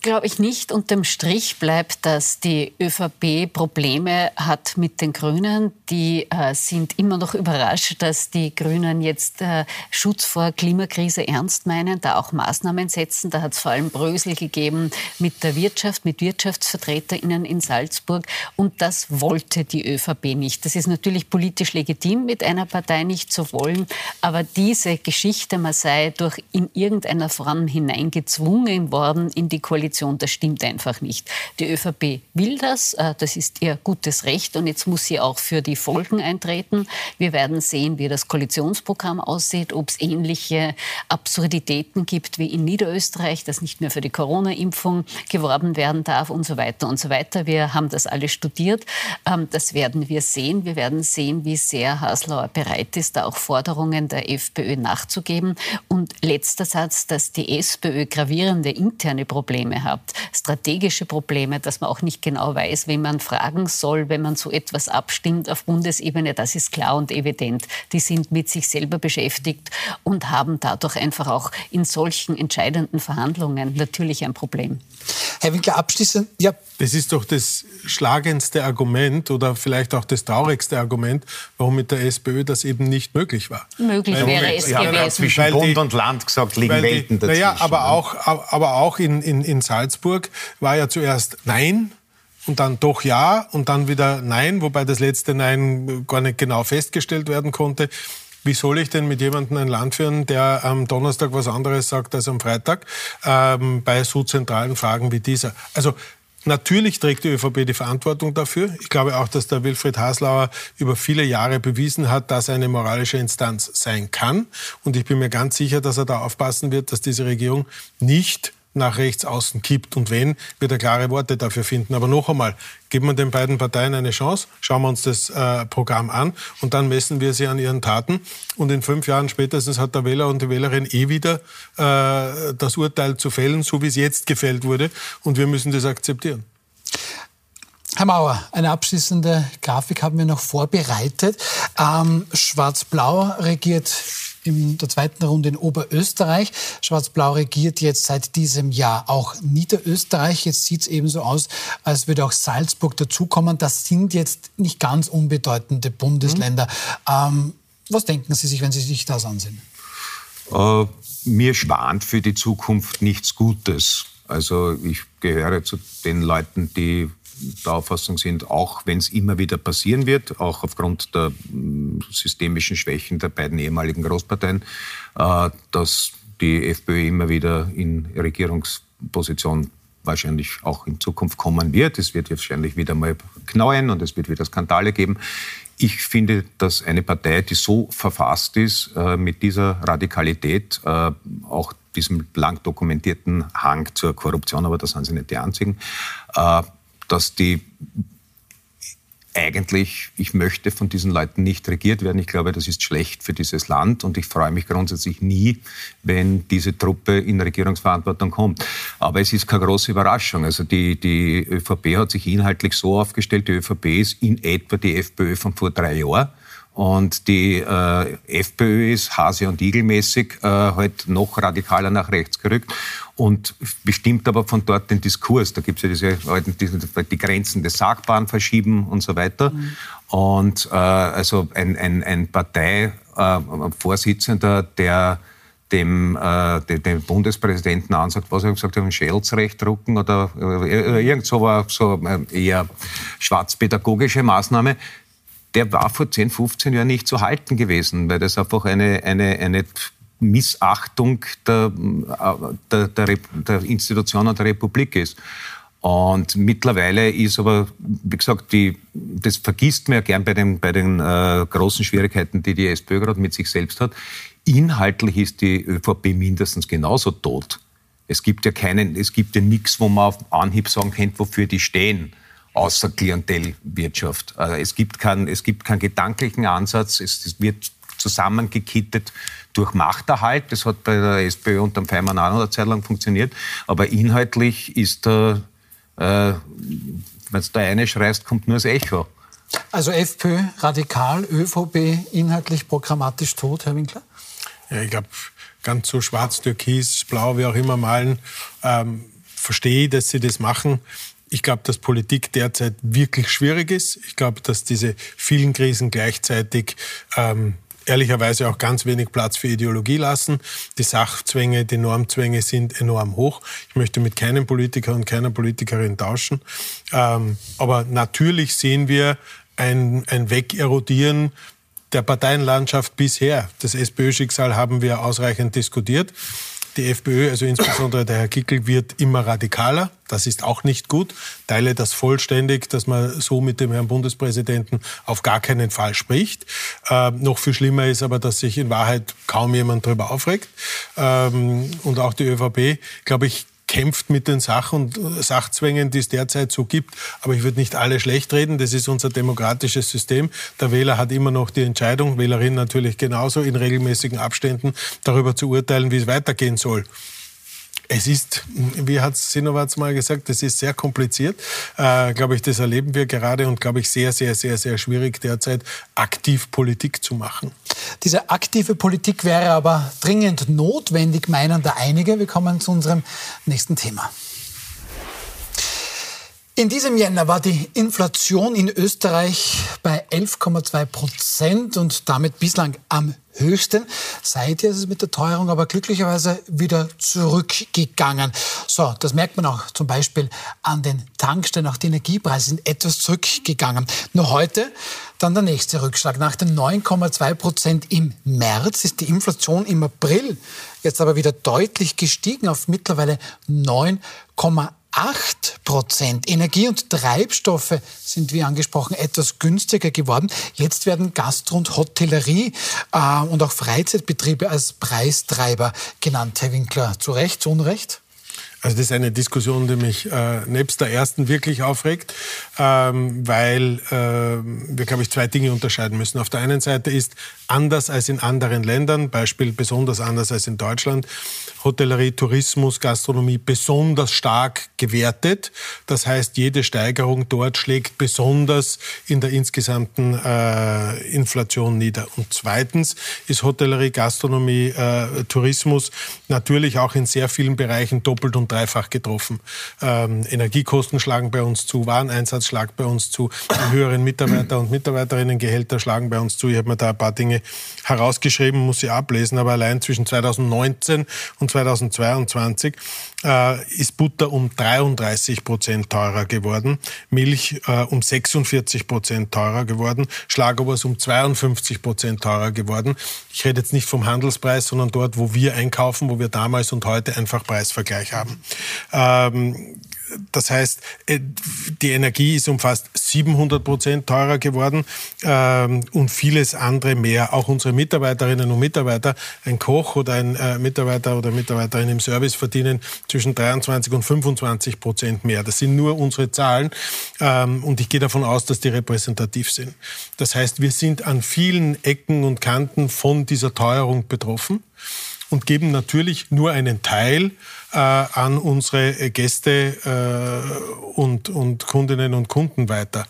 Glaube ich nicht. Unterm Strich bleibt, dass die ÖVP Probleme hat mit den Grünen. Die äh, sind immer noch überrascht, dass die Grünen jetzt äh, Schutz vor Klimakrise ernst meinen, da auch Maßnahmen setzen. Da hat es vor allem Brösel gegeben mit der Wirtschaft Wirtschaft, mit WirtschaftsvertreterInnen in Salzburg. Und das wollte die ÖVP nicht. Das ist natürlich politisch legitim, mit einer Partei nicht zu wollen. Aber diese Geschichte, man sei durch in irgendeiner Form hineingezwungen worden in die Koalition, das stimmt einfach nicht. Die ÖVP will das. Äh, das ist ihr gutes Recht. Und jetzt muss sie auch für die Folgen eintreten. Wir werden sehen, wie das Koalitionsprogramm aussieht, ob es ähnliche Absurditäten gibt wie in Niederösterreich, das nicht mehr für die Corona-Impfung geworben werden darf und so weiter und so weiter. Wir haben das alle studiert. Ähm, das werden wir sehen. Wir werden sehen, wie sehr Haslauer bereit ist, da auch Forderungen der FPÖ nachzugeben. Und letzter Satz, dass die SPÖ gravierende interne Probleme hat, strategische Probleme, dass man auch nicht genau weiß, wen man fragen soll, wenn man so etwas abstimmt auf Bundesebene, das ist klar und evident. Die sind mit sich selber beschäftigt und haben dadurch einfach auch in solchen entscheidenden Verhandlungen natürlich ein Problem.
Herr Winkler, abschließend, ja.
Das ist doch das schlagendste Argument oder vielleicht auch das traurigste Argument, warum mit der SPÖ das eben nicht möglich war.
Möglich weil, wäre es
gewesen. Ja, zwischen weil Bund und Land gesagt, liegen Welten dazwischen.
Naja, aber ne? auch, aber auch in, in, in Salzburg war ja zuerst Nein und dann doch ja und dann wieder Nein, wobei das letzte Nein gar nicht genau festgestellt werden konnte. Wie soll ich denn mit jemandem ein Land führen, der am Donnerstag was anderes sagt als am Freitag ähm, bei so zentralen Fragen wie dieser? Also Natürlich trägt die ÖVP die Verantwortung dafür. Ich glaube auch, dass der Wilfried Haslauer über viele Jahre bewiesen hat, dass er eine moralische Instanz sein kann. Und ich bin mir ganz sicher, dass er da aufpassen wird, dass diese Regierung nicht nach rechts außen kippt. Und wenn, wird er klare Worte dafür finden. Aber noch einmal, geben wir den beiden Parteien eine Chance, schauen wir uns das äh, Programm an und dann messen wir sie an ihren Taten. Und in fünf Jahren spätestens hat der Wähler und die Wählerin eh wieder äh, das Urteil zu fällen, so wie es jetzt gefällt wurde. Und wir müssen das akzeptieren.
Herr Mauer, eine abschließende Grafik haben wir noch vorbereitet. Ähm, Schwarz-Blau regiert in der zweiten Runde in Oberösterreich. Schwarz-Blau regiert jetzt seit diesem Jahr auch Niederösterreich. Jetzt sieht es eben so aus, als würde auch Salzburg dazukommen. Das sind jetzt nicht ganz unbedeutende Bundesländer. Mhm. Ähm, was denken Sie sich, wenn Sie sich das ansehen?
Äh, mir schwant für die Zukunft nichts Gutes. Also ich gehöre zu den Leuten, die der Auffassung sind, auch wenn es immer wieder passieren wird, auch aufgrund der mm, systemischen Schwächen der beiden ehemaligen Großparteien, äh, dass die FPÖ immer wieder in Regierungsposition wahrscheinlich auch in Zukunft kommen wird. Es wird wahrscheinlich wieder mal knallen und es wird wieder Skandale geben. Ich finde, dass eine Partei, die so verfasst ist, äh, mit dieser Radikalität, äh, auch diesem lang dokumentierten Hang zur Korruption, aber das sind sie nicht die einzigen, dass die eigentlich, ich möchte von diesen Leuten nicht regiert werden. Ich glaube, das ist schlecht für dieses Land und ich freue mich grundsätzlich nie, wenn diese Truppe in Regierungsverantwortung kommt. Aber es ist keine große Überraschung. Also die, die ÖVP hat sich inhaltlich so aufgestellt, die ÖVP ist in etwa die FPÖ von vor drei Jahren. Und die äh, FPÖ ist Hase- und Igelmäßig äh, halt noch radikaler nach rechts gerückt und bestimmt aber von dort den Diskurs. Da gibt es ja diese, diese, die Grenzen des Sagbaren verschieben und so weiter. Mhm. Und äh, also ein, ein, ein Parteivorsitzender, äh, der dem, äh, dem, dem Bundespräsidenten ansagt, was er gesagt hat, ein Schelsrecht drucken oder äh, irgend so, war so äh, eher schwarzpädagogische Maßnahme, der war vor 10, 15 Jahren nicht zu halten gewesen, weil das einfach eine, eine, eine Missachtung der, der, der, der Institutionen der Republik ist. Und mittlerweile ist aber, wie gesagt, die, das vergisst man ja gern bei den, bei den äh, großen Schwierigkeiten, die die SPÖ gerade mit sich selbst hat. Inhaltlich ist die ÖVP mindestens genauso tot. Es gibt ja keinen, es gibt ja nichts, wo man auf Anhieb sagen könnte, wofür die stehen außer Klientelwirtschaft. Also es, gibt keinen, es gibt keinen gedanklichen Ansatz, es, wird zusammengekittet durch Machterhalt. Das hat bei der SPÖ unter dem Feimann auch noch eine Zeit lang funktioniert. Aber inhaltlich ist da, äh, wenn du da eine schreist, kommt nur das Echo.
Also FPÖ radikal, ÖVP inhaltlich programmatisch tot, Herr Winkler?
Ja, ich glaube, ganz so schwarz, türkis, blau, wie auch immer malen, ähm, verstehe, dass sie das machen. Ich glaube, dass Politik derzeit wirklich schwierig ist. Ich glaube, dass diese vielen Krisen gleichzeitig ähm, ehrlicherweise auch ganz wenig Platz für Ideologie lassen. Die Sachzwänge, die Normzwänge sind enorm hoch. Ich möchte mit keinem Politiker und keiner Politikerin tauschen. Ähm, aber natürlich sehen wir ein, ein Wegerodieren der Parteienlandschaft bisher. Das SPÖ-Schicksal haben wir ausreichend diskutiert. Die FPÖ, also insbesondere der Herr Kickel, wird immer radikaler. Das ist auch nicht gut. Teile das vollständig, dass man so mit dem Herrn Bundespräsidenten auf gar keinen Fall spricht. Äh, noch viel schlimmer ist aber, dass sich in Wahrheit kaum jemand darüber aufregt. Ähm, und auch die ÖVP, glaube ich, kämpft mit den Sach- und äh, Sachzwängen, die es derzeit so gibt. Aber ich würde nicht alle schlecht reden. Das ist unser demokratisches System. Der Wähler hat immer noch die Entscheidung, Wählerin natürlich genauso, in regelmäßigen Abständen darüber zu urteilen, wie es weitergehen soll. Es ist, wie hat Sinowatz mal gesagt, es ist sehr kompliziert. Äh, glaube ich, das erleben wir gerade und glaube ich sehr, sehr, sehr, sehr schwierig derzeit aktiv Politik zu machen.
Diese aktive Politik wäre aber dringend notwendig, meinen da einige. Wir kommen zu unserem nächsten Thema. In diesem Jänner war die Inflation in Österreich bei 11,2 Prozent und damit bislang am höchsten. Seither ist es mit der Teuerung aber glücklicherweise wieder zurückgegangen. So, das merkt man auch zum Beispiel an den Tankstellen. Auch die Energiepreise sind etwas zurückgegangen. Nur heute dann der nächste Rückschlag. Nach den 9,2 Prozent im März ist die Inflation im April jetzt aber wieder deutlich gestiegen auf mittlerweile 9,8 8 Prozent. Energie und Treibstoffe sind, wie angesprochen, etwas günstiger geworden. Jetzt werden Gastro- und Hotellerie äh, und auch Freizeitbetriebe als Preistreiber genannt, Herr Winkler. Zu Recht, zu Unrecht?
Also das ist eine Diskussion, die mich äh, nebst der ersten wirklich aufregt, ähm, weil äh, wir, glaube ich, zwei Dinge unterscheiden müssen. Auf der einen Seite ist anders als in anderen Ländern, Beispiel besonders anders als in Deutschland, Hotellerie, Tourismus, Gastronomie besonders stark gewertet. Das heißt, jede Steigerung dort schlägt besonders in der insgesamten äh, Inflation nieder. Und zweitens ist Hotellerie, Gastronomie, äh, Tourismus natürlich auch in sehr vielen Bereichen doppelt und dreifach getroffen. Ähm, Energiekosten schlagen bei uns zu, Wareneinsatz schlagt bei uns zu, die höheren Mitarbeiter und Mitarbeiterinnengehälter schlagen bei uns zu. Ich habe mir da ein paar Dinge herausgeschrieben, muss sie ablesen, aber allein zwischen 2019 und 2022 äh, ist Butter um 33 Prozent teurer geworden, Milch äh, um 46 Prozent teurer geworden, Schlagobers um 52 Prozent teurer geworden. Ich rede jetzt nicht vom Handelspreis, sondern dort, wo wir einkaufen, wo wir damals und heute einfach Preisvergleich haben. Ähm, das heißt, äh, die Energie ist um fast 700 Prozent teurer geworden ähm, und vieles andere mehr. Auch unsere Mitarbeiterinnen und Mitarbeiter, ein Koch oder ein äh, Mitarbeiter oder Mitarbeiterin im Service verdienen zwischen 23 und 25 Prozent mehr. Das sind nur unsere Zahlen ähm, und ich gehe davon aus, dass die repräsentativ sind. Das heißt, wir sind an vielen Ecken und Kanten von dieser Teuerung betroffen und geben natürlich nur einen Teil äh, an unsere Gäste äh, und, und Kundinnen und Kunden weiter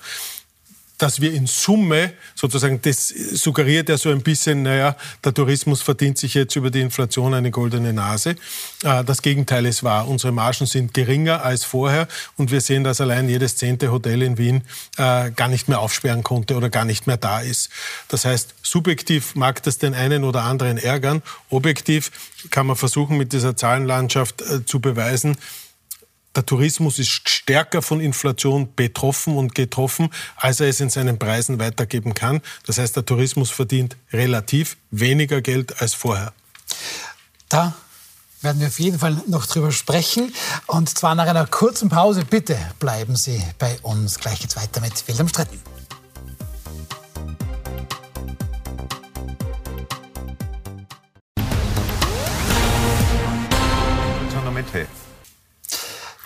dass wir in Summe sozusagen, das suggeriert ja so ein bisschen, naja, der Tourismus verdient sich jetzt über die Inflation eine goldene Nase. Äh, das Gegenteil ist wahr. Unsere Margen sind geringer als vorher und wir sehen, dass allein jedes zehnte Hotel in Wien äh, gar nicht mehr aufsperren konnte oder gar nicht mehr da ist. Das heißt, subjektiv mag das den einen oder anderen ärgern. Objektiv kann man versuchen, mit dieser Zahlenlandschaft äh, zu beweisen, der Tourismus ist stärker von Inflation betroffen und getroffen, als er es in seinen Preisen weitergeben kann. Das heißt, der Tourismus verdient relativ weniger Geld als vorher.
Da werden wir auf jeden Fall noch drüber sprechen. Und zwar nach einer kurzen Pause. Bitte bleiben Sie bei uns. Gleich geht's weiter mit Wilhelm Stretten.
Tournamente.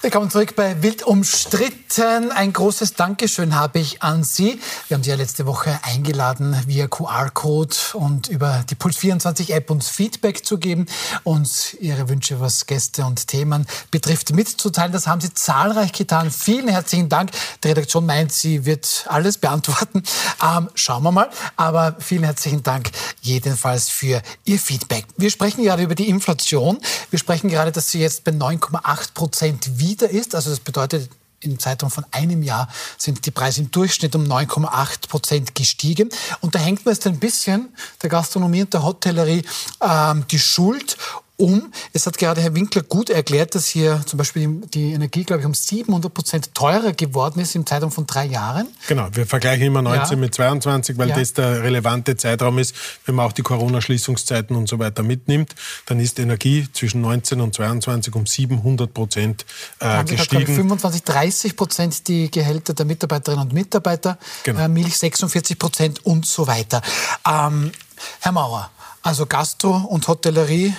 Willkommen zurück bei Wild umstritten. Ein großes Dankeschön habe ich an Sie. Wir haben Sie ja letzte Woche eingeladen, via QR-Code und über die Puls24-App uns Feedback zu geben, uns Ihre Wünsche, was Gäste und Themen betrifft, mitzuteilen. Das haben Sie zahlreich getan. Vielen herzlichen Dank. Die Redaktion meint, sie wird alles beantworten. Ähm, schauen wir mal. Aber vielen herzlichen Dank jedenfalls für Ihr Feedback. Wir sprechen gerade über die Inflation. Wir sprechen gerade, dass sie jetzt bei 9,8 Prozent wieder ist. Also das bedeutet, im Zeitraum von einem Jahr sind die Preise im Durchschnitt um 9,8 Prozent gestiegen. Und da hängt mir jetzt ein bisschen der Gastronomie und der Hotellerie ähm, die Schuld um. Es hat gerade Herr Winkler gut erklärt, dass hier zum Beispiel die Energie, glaube ich, um 700 Prozent teurer geworden ist im Zeitraum von drei Jahren.
Genau, wir vergleichen immer 19 ja. mit 22, weil ja. das der relevante Zeitraum ist. Wenn man auch die Corona-Schließungszeiten und so weiter mitnimmt, dann ist Energie zwischen 19 und 22 um 700 Prozent äh, gestiegen.
Gesagt, 25, 30 Prozent die Gehälter der Mitarbeiterinnen und Mitarbeiter, genau. äh, Milch 46 Prozent und so weiter. Ähm, Herr Mauer, also Gastro und Hotellerie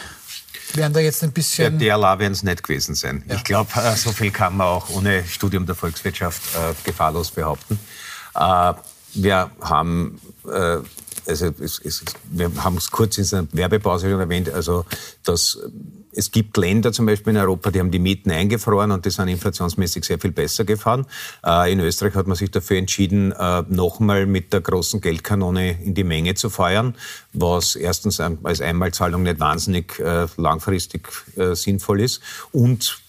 werden da jetzt ein bisschen.
Der DLA werden es nicht gewesen sein. Ja. Ich glaube, äh, so viel kann man auch ohne Studium der Volkswirtschaft äh, gefahrlos behaupten. Äh, wir haben äh, also es, es, wir haben es kurz in der Werbepause schon erwähnt, also dass es gibt Länder zum Beispiel in Europa, die haben die Mieten eingefroren und die sind inflationsmäßig sehr viel besser gefahren. Äh, in Österreich hat man sich dafür entschieden, äh, nochmal mit der großen Geldkanone in die Menge zu feuern, was erstens als Einmalzahlung nicht wahnsinnig äh, langfristig sinnvoll ist und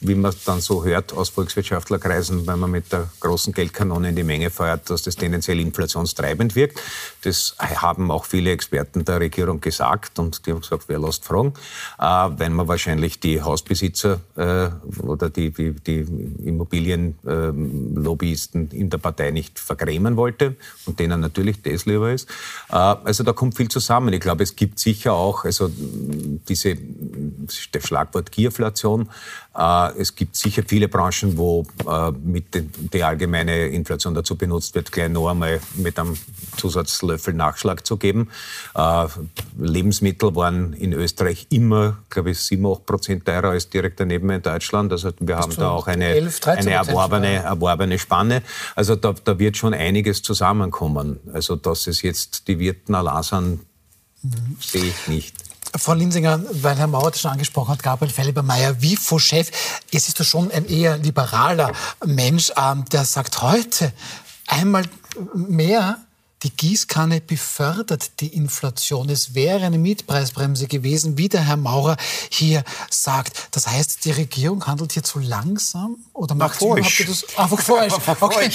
wie man dann so hört aus Volkswirtschaftlerkreisen, wenn man mit der großen Geldkanone in die Menge feuert, dass das tendenziell inflationstreibend wirkt. Das haben auch viele Experten der Regierung gesagt und die haben gesagt, wer lässt fragen, äh, wenn man wahrscheinlich die Hausbesitzer äh, oder die, die, die Immobilienlobbyisten in der Partei nicht vergrämen wollte und denen natürlich das lieber ist. Äh, also da kommt viel zusammen. Ich glaube, es gibt sicher auch also diese das Schlagwort Gierflation. Äh, es gibt sicher viele Branchen, wo äh, mit den, die allgemeine Inflation dazu benutzt wird, gleich noch einmal mit einem Zusatzlöffel Nachschlag zu geben. Äh, Lebensmittel waren in Österreich immer, glaube ich, 7, 8 Prozent teurer als direkt daneben in Deutschland. Also wir haben da auch eine, 11, eine erworbene, erworbene Spanne. Also da, da wird schon einiges zusammenkommen. Also dass es jetzt die Wirten allein sind, mhm. sehe ich nicht.
Frau Linsinger, weil Herr Mauer das schon angesprochen hat, Gabriel Felbermeier, WIFO-Chef, es ist doch schon ein eher liberaler Mensch, ähm, der sagt heute einmal mehr, die Gießkanne befördert die Inflation. Es wäre eine Mietpreisbremse gewesen, wie der Herr Maurer hier sagt. Das heißt, die Regierung handelt hier zu langsam oder macht
sie
das einfach falsch? Okay.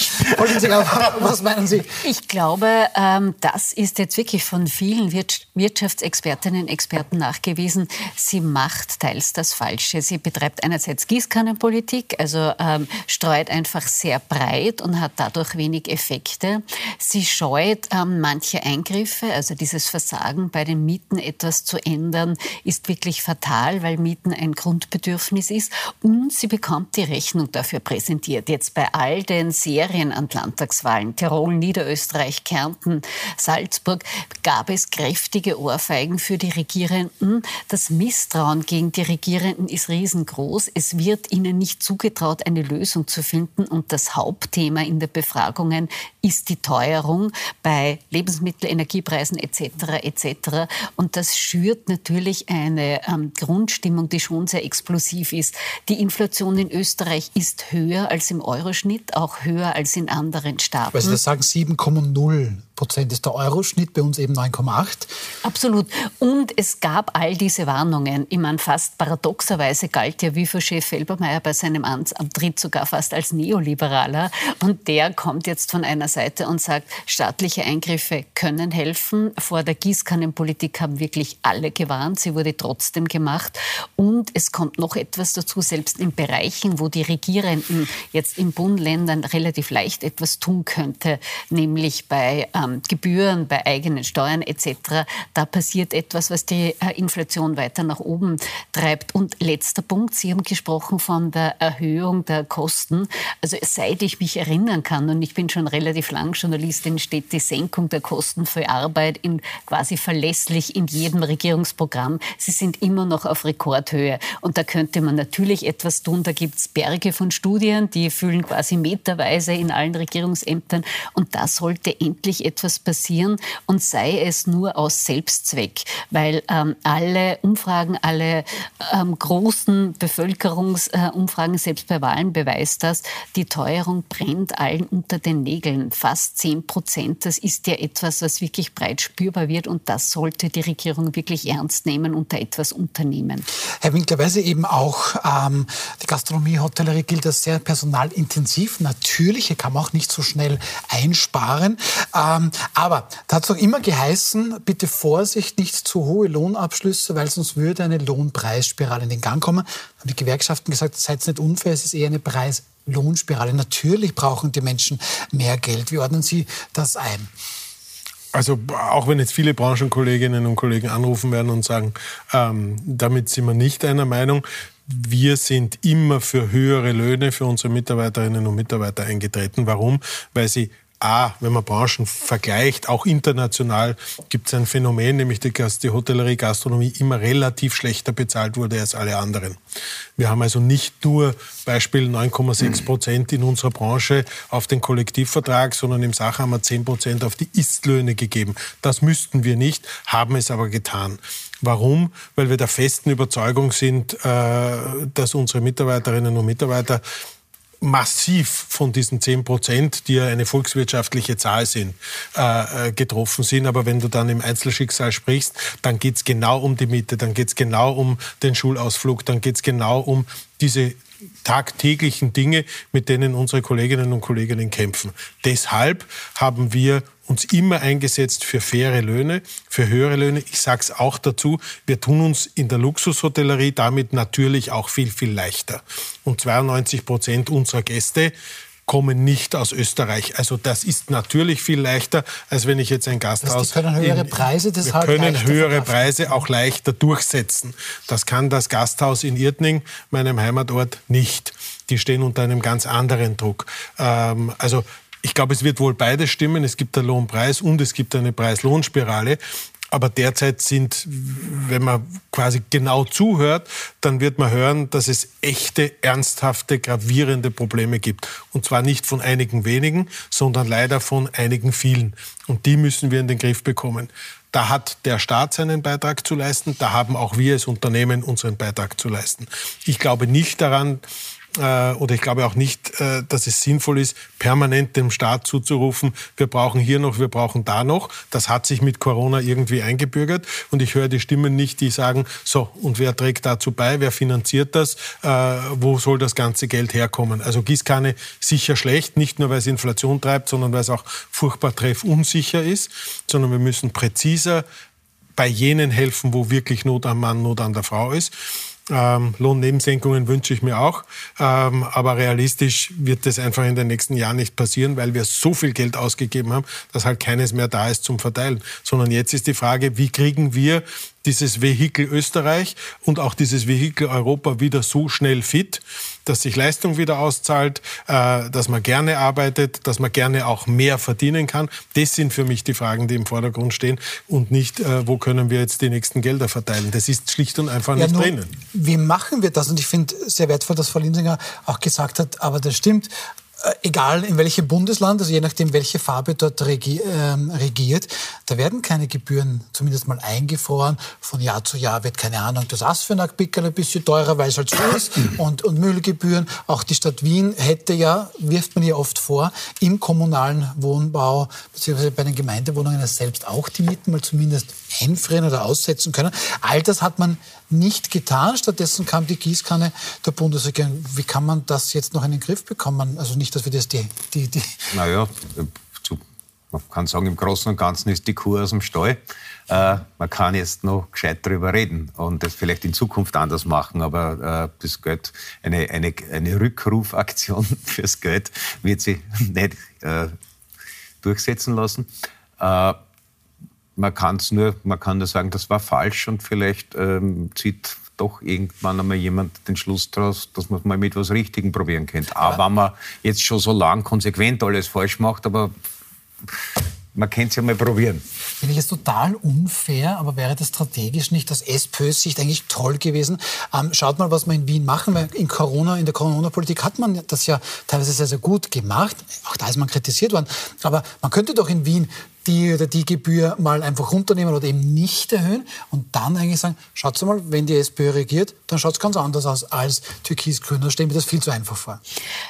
Was meinen Sie?
Ich glaube, ähm, das ist jetzt wirklich von vielen Wirtschaftsexpertinnen und Experten nachgewiesen. Sie macht teils das Falsche. Sie betreibt einerseits Gießkannenpolitik, also ähm, streut einfach sehr breit und hat dadurch wenig Effekte. Sie scheut Zeit, ähm, manche Eingriffe, also dieses Versagen bei den Mieten etwas zu ändern, ist wirklich fatal, weil Mieten ein Grundbedürfnis ist. Und sie bekommt die Rechnung dafür präsentiert. Jetzt bei all den Serien an Landtagswahlen, Tirol, Niederösterreich, Kärnten, Salzburg, gab es kräftige Ohrfeigen für die Regierenden. Das Misstrauen gegen die Regierenden ist riesengroß. Es wird ihnen nicht zugetraut, eine Lösung zu finden. Und das Hauptthema in der Befragungen ist die Teuerung bei Lebensmittel, Energiepreisen etc. etc. Und das schürt natürlich eine ähm, Grundstimmung, die schon sehr explosiv ist. Die Inflation in Österreich ist höher als im Euroschnitt, auch höher als in anderen Staaten.
Sie das sagen, 7,0 Prozent ist der Euroschnitt, bei uns eben 9,8.
Absolut. Und es gab all diese Warnungen. Ich meine, fast paradoxerweise galt ja WIFO-Chef Felbermeier bei seinem Amtsantritt sogar fast als Neoliberaler. Und der kommt jetzt von einer Seite und sagt, staatliche Eingriffe können helfen. Vor der Gießkannenpolitik haben wirklich alle gewarnt. Sie wurde trotzdem gemacht. Und es kommt noch etwas dazu, selbst in Bereichen, wo die Regierenden jetzt in Bund-Ländern relativ leicht etwas tun könnte, nämlich bei äh, ähm, Gebühren, bei eigenen Steuern etc. Da passiert etwas, was die äh, Inflation weiter nach oben treibt. Und letzter Punkt, Sie haben gesprochen von der Erhöhung der Kosten. Also seit ich mich erinnern kann, und ich bin schon relativ lang Journalistin, steht die Senkung der Kosten für Arbeit in, quasi verlässlich in jedem Regierungsprogramm. Sie sind immer noch auf Rekordhöhe. Und da könnte man natürlich etwas tun. Da gibt es Berge von Studien, die füllen quasi meterweise in allen Regierungsämtern. Und da sollte endlich etwas passieren und sei es nur aus Selbstzweck, weil ähm, alle Umfragen, alle ähm, großen Bevölkerungsumfragen, selbst bei Wahlen beweist das, die Teuerung brennt allen unter den Nägeln. Fast 10 Prozent, das ist ja etwas, was wirklich breit spürbar wird und das sollte die Regierung wirklich ernst nehmen und da etwas unternehmen.
Herr Winkler, weil Sie eben auch ähm, die Gastronomie, Hotellerie gilt als sehr personalintensiv. Natürlich, hier kann man auch nicht so schnell einsparen. Ähm, aber da hat es auch immer geheißen, bitte Vorsicht, nicht zu hohe Lohnabschlüsse, weil sonst würde eine Lohnpreisspirale in den Gang kommen. Haben die Gewerkschaften gesagt, seid nicht unfair, es ist eher eine Preislohnspirale. Natürlich brauchen die Menschen mehr Geld. Wie ordnen Sie das ein?
Also auch wenn jetzt viele Branchenkolleginnen und Kollegen anrufen werden und sagen, ähm, damit sind wir nicht einer Meinung. Wir sind immer für höhere Löhne für unsere Mitarbeiterinnen und Mitarbeiter eingetreten. Warum? Weil sie A, wenn man Branchen vergleicht, auch international, gibt es ein Phänomen, nämlich dass die Hotellerie, Gastronomie immer relativ schlechter bezahlt wurde als alle anderen. Wir haben also nicht nur Beispiel 9,6 Prozent in unserer Branche auf den Kollektivvertrag, sondern im Sache haben wir 10 Prozent auf die Istlöhne gegeben. Das müssten wir nicht, haben es aber getan. Warum? Weil wir der festen Überzeugung sind, äh, dass unsere Mitarbeiterinnen und Mitarbeiter massiv von diesen 10 Prozent, die ja eine volkswirtschaftliche Zahl sind, äh, äh, getroffen sind. Aber wenn du dann im Einzelschicksal sprichst, dann geht es genau um die Miete, dann geht es genau um den Schulausflug, dann geht es genau um diese tagtäglichen Dinge, mit denen unsere Kolleginnen und Kollegen kämpfen. Deshalb haben wir uns immer eingesetzt für faire Löhne, für höhere Löhne. Ich sage es auch dazu, wir tun uns in der Luxushotellerie damit natürlich auch viel, viel leichter. Und 92 Prozent unserer Gäste kommen nicht aus Österreich. Also das ist natürlich viel leichter, als wenn ich jetzt ein Gasthaus...
Das können höhere Preise deshalb
Wir können höhere Preise auch leichter durchsetzen. Das kann das Gasthaus in Irtning, meinem Heimatort, nicht. Die stehen unter einem ganz anderen Druck. Ähm, also ich glaube, es wird wohl beides stimmen. Es gibt einen Lohnpreis und es gibt eine Preis-Lohn-Spirale. Aber derzeit sind, wenn man quasi genau zuhört, dann wird man hören, dass es echte, ernsthafte, gravierende Probleme gibt. Und zwar nicht von einigen wenigen, sondern leider von einigen vielen. Und die müssen wir in den Griff bekommen. Da hat der Staat seinen Beitrag zu leisten, da haben auch wir als Unternehmen unseren Beitrag zu leisten. Ich glaube nicht daran, oder ich glaube auch nicht, äh, dass es sinnvoll ist, permanent dem Staat zuzurufen, wir brauchen hier noch, wir brauchen da noch. Das hat sich mit Corona irgendwie eingebürgert und ich höre die Stimmen nicht, die sagen, so, und wer trägt dazu bei, wer finanziert das, äh, wo soll das ganze Geld herkommen? Also Gießkanne sicher schlecht, nicht nur weil es Inflation treibt, sondern weil es auch furchtbar treffunsicher ist, sondern wir müssen präziser bei jenen helfen, wo wirklich Not am Mann, Not an der Frau ist. Ähm, Lohnnebensenkungen wünsche ich mir auch. Ähm, aber realistisch wird das einfach in den nächsten Jahren nicht passieren, weil wir so viel Geld ausgegeben haben, dass halt keines mehr da ist zum Verteilen. Sondern jetzt ist die Frage, wie kriegen wir dieses Vehikel Österreich und auch dieses Vehikel Europa wieder so schnell fit, dass sich Leistung wieder auszahlt, äh, dass man gerne arbeitet, dass man gerne auch mehr verdienen kann. Das sind für mich die Fragen, die im Vordergrund stehen und nicht, äh, wo können wir jetzt die nächsten Gelder verteilen. Das ist schlicht und einfach ja, nicht drinnen.
Wie machen wir das? Und ich finde sehr wertvoll, dass Frau Linsinger auch gesagt hat, aber das stimmt, egal in welchem Bundesland, also je nachdem, welche Farbe dort regi ähm, regiert, da werden keine Gebühren zumindest mal eingefroren. Von Jahr zu Jahr wird, keine Ahnung, das Asfenag-Pickel ein bisschen teurer, weil es halt so ist. Und, und Müllgebühren. Auch die Stadt Wien hätte ja, wirft man ja oft vor, im kommunalen Wohnbau beziehungsweise bei den Gemeindewohnungen selbst auch die Mieten mal zumindest einfrieren oder aussetzen können. All das hat man nicht getan. Stattdessen kam die Gießkanne der Bundesregierung. Wie kann man das jetzt noch in den Griff bekommen? Also nicht, dass wir das die... die, die
naja, man kann sagen, im Großen und Ganzen ist die Kuh aus dem Stall. Äh, man kann jetzt noch gescheit darüber reden und das vielleicht in Zukunft anders machen, aber äh, das Geld, eine, eine, eine Rückrufaktion fürs Geld wird sie nicht äh, durchsetzen lassen. Man kann es nur, man kann nur sagen, das war falsch und vielleicht ähm, zieht doch irgendwann einmal jemand den Schluss daraus, dass man es mal mit was Richtigen probieren könnte. Aber wenn man jetzt schon so lang konsequent alles falsch macht, aber man könnte es ja mal probieren.
Finde ich jetzt total unfair, aber wäre das strategisch nicht aus SPÖs Sicht eigentlich toll gewesen? Ähm, schaut mal, was wir in Wien machen, weil in Corona, in der Corona-Politik hat man das ja teilweise sehr, sehr gut gemacht. Auch da ist man kritisiert worden. Aber man könnte doch in Wien die oder die Gebühr mal einfach runternehmen oder eben nicht erhöhen und dann eigentlich sagen, schaut mal, wenn die SPÖ regiert, dann schaut es ganz anders aus als Türkis-Grün. Da stellen wir das viel zu einfach vor.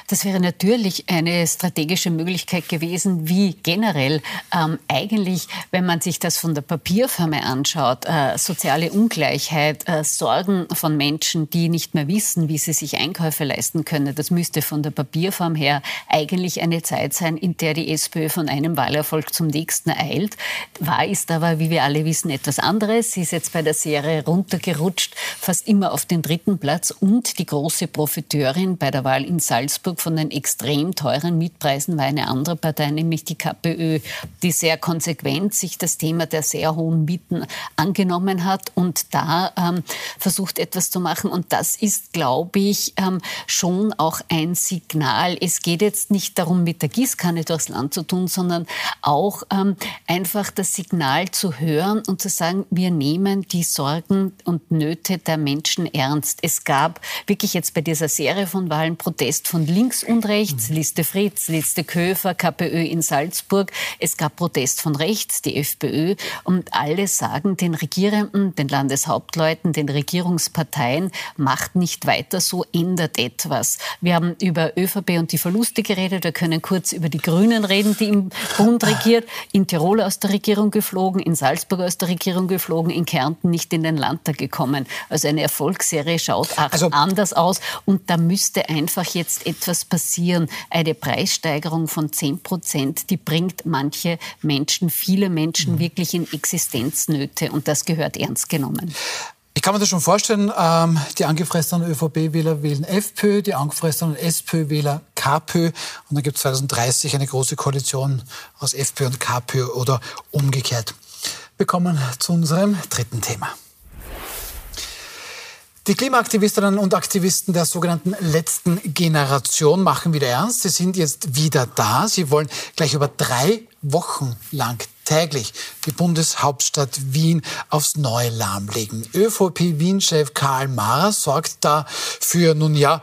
Das wäre natürlich eine strategische Möglichkeit gewesen, wie generell ähm, eigentlich, wenn man sich das von der Papierfirma anschaut, äh, soziale Ungleichheit, äh, Sorgen von Menschen, die nicht mehr wissen, wie sie sich Einkäufe leisten können. Das müsste von der Papierform her eigentlich eine Zeit sein, in der die SPÖ von einem Wahlerfolg zum nächsten Liebsten ereilt. War ist aber, wie wir alle wissen, etwas anderes. Sie ist jetzt bei der Serie runtergerutscht, fast immer auf den dritten Platz und die große Profiteurin bei der Wahl in Salzburg von den extrem teuren Mietpreisen war eine andere Partei, nämlich die KPÖ, die sehr konsequent sich das Thema der sehr hohen Mieten angenommen hat und da ähm, versucht etwas zu machen. Und das ist, glaube ich, ähm, schon auch ein Signal. Es geht jetzt nicht darum, mit der Gießkanne durchs Land zu tun, sondern auch ähm, einfach das Signal zu hören und zu sagen, wir nehmen die Sorgen und Nöte der Menschen ernst. Es gab wirklich jetzt bei dieser Serie von Wahlen Protest von links und rechts, mhm. Liste Fritz, Liste Köfer, KPÖ in Salzburg. Es gab Protest von rechts, die FPÖ. Und alle sagen den Regierenden, den Landeshauptleuten, den Regierungsparteien, macht nicht weiter so, ändert etwas. Wir haben über ÖVP und die Verluste geredet. Wir können kurz über die Grünen reden, die im Bund regiert. In in Tirol aus der Regierung geflogen, in Salzburg aus der Regierung geflogen, in Kärnten nicht in den Landtag gekommen. Also eine Erfolgsserie schaut also, anders aus. Und da müsste einfach jetzt etwas passieren. Eine Preissteigerung von 10 Prozent, die bringt manche Menschen, viele Menschen mhm. wirklich in Existenznöte. Und das gehört ernst genommen.
Ich kann mir das schon vorstellen, ähm, die angefressenen ÖVP-Wähler wählen FPÖ, die angefressenen SPÖ-Wähler KPÖ und dann gibt es 2030 eine große Koalition aus FPÖ und KPÖ oder umgekehrt. Wir kommen zu unserem dritten Thema. Die Klimaaktivistinnen und Aktivisten der sogenannten letzten Generation machen wieder ernst. Sie sind jetzt wieder da. Sie wollen gleich über drei Wochen lang täglich die Bundeshauptstadt Wien aufs Neue lahmlegen. ÖVP-Wien-Chef Karl Mara sorgt da für, nun ja,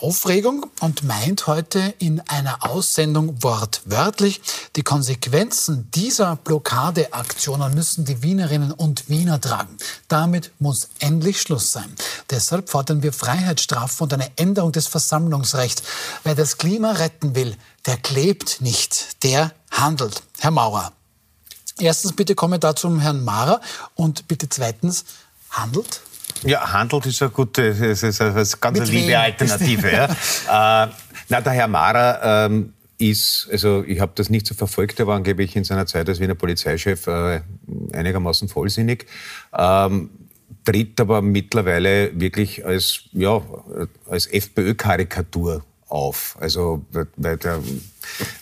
Aufregung und meint heute in einer Aussendung wortwörtlich, die Konsequenzen dieser Blockadeaktionen müssen die Wienerinnen und Wiener tragen. Damit muss endlich Schluss sein. Deshalb fordern wir Freiheitsstrafen und eine Änderung des Versammlungsrechts. Wer das Klima retten will, der klebt nicht, der handelt. Herr Maurer. Erstens bitte Kommentar zum Herrn Mara und bitte zweitens handelt.
Ja, handelt ist eine gute, ist eine ganz Mit liebe wem? Alternative. ja. äh, na, der Herr Mara ähm, ist, also ich habe das nicht so verfolgt, er war angeblich in seiner Zeit als Wiener Polizeichef äh, einigermaßen vollsinnig. Ähm, tritt aber mittlerweile wirklich als, ja, als FPÖ-Karikatur auf. Also, weil der,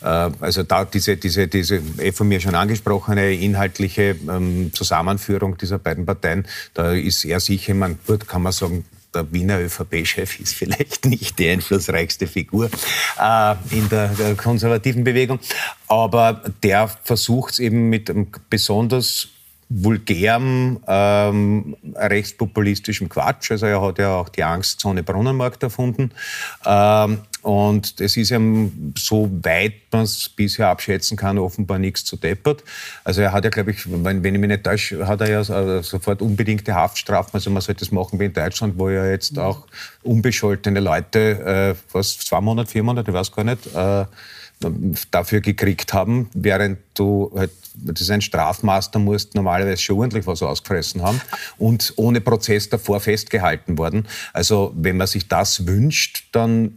äh, also da diese, diese, diese eh von mir schon angesprochene inhaltliche ähm, Zusammenführung dieser beiden Parteien, da ist er sicher, man gut kann man sagen, der Wiener ÖVP-Chef ist vielleicht nicht die einflussreichste Figur äh, in der, der, konservativen Bewegung, aber der versucht es eben mit einem besonders vulgärem, ähm, rechtspopulistischem Quatsch. Also er hat ja auch die Angstzone Brunnenmarkt erfunden. Ähm, und es ist ihm, so weit man es bisher abschätzen kann, offenbar nichts zu deppert. Also er hat ja, glaube ich, wenn, wenn ich mich nicht täusche, hat er ja äh, sofort unbedingte Haftstrafen. Also man sollte das machen wie in Deutschland, wo ja jetzt auch unbescholtene Leute, äh, was, zwei Monate, vier Monate, ich weiß gar nicht, äh, dafür gekriegt haben, während du halt, das ist ein Strafmaß, da musst normalerweise schon ordentlich was ausgefressen haben und ohne Prozess davor festgehalten worden. Also wenn man sich das wünscht, dann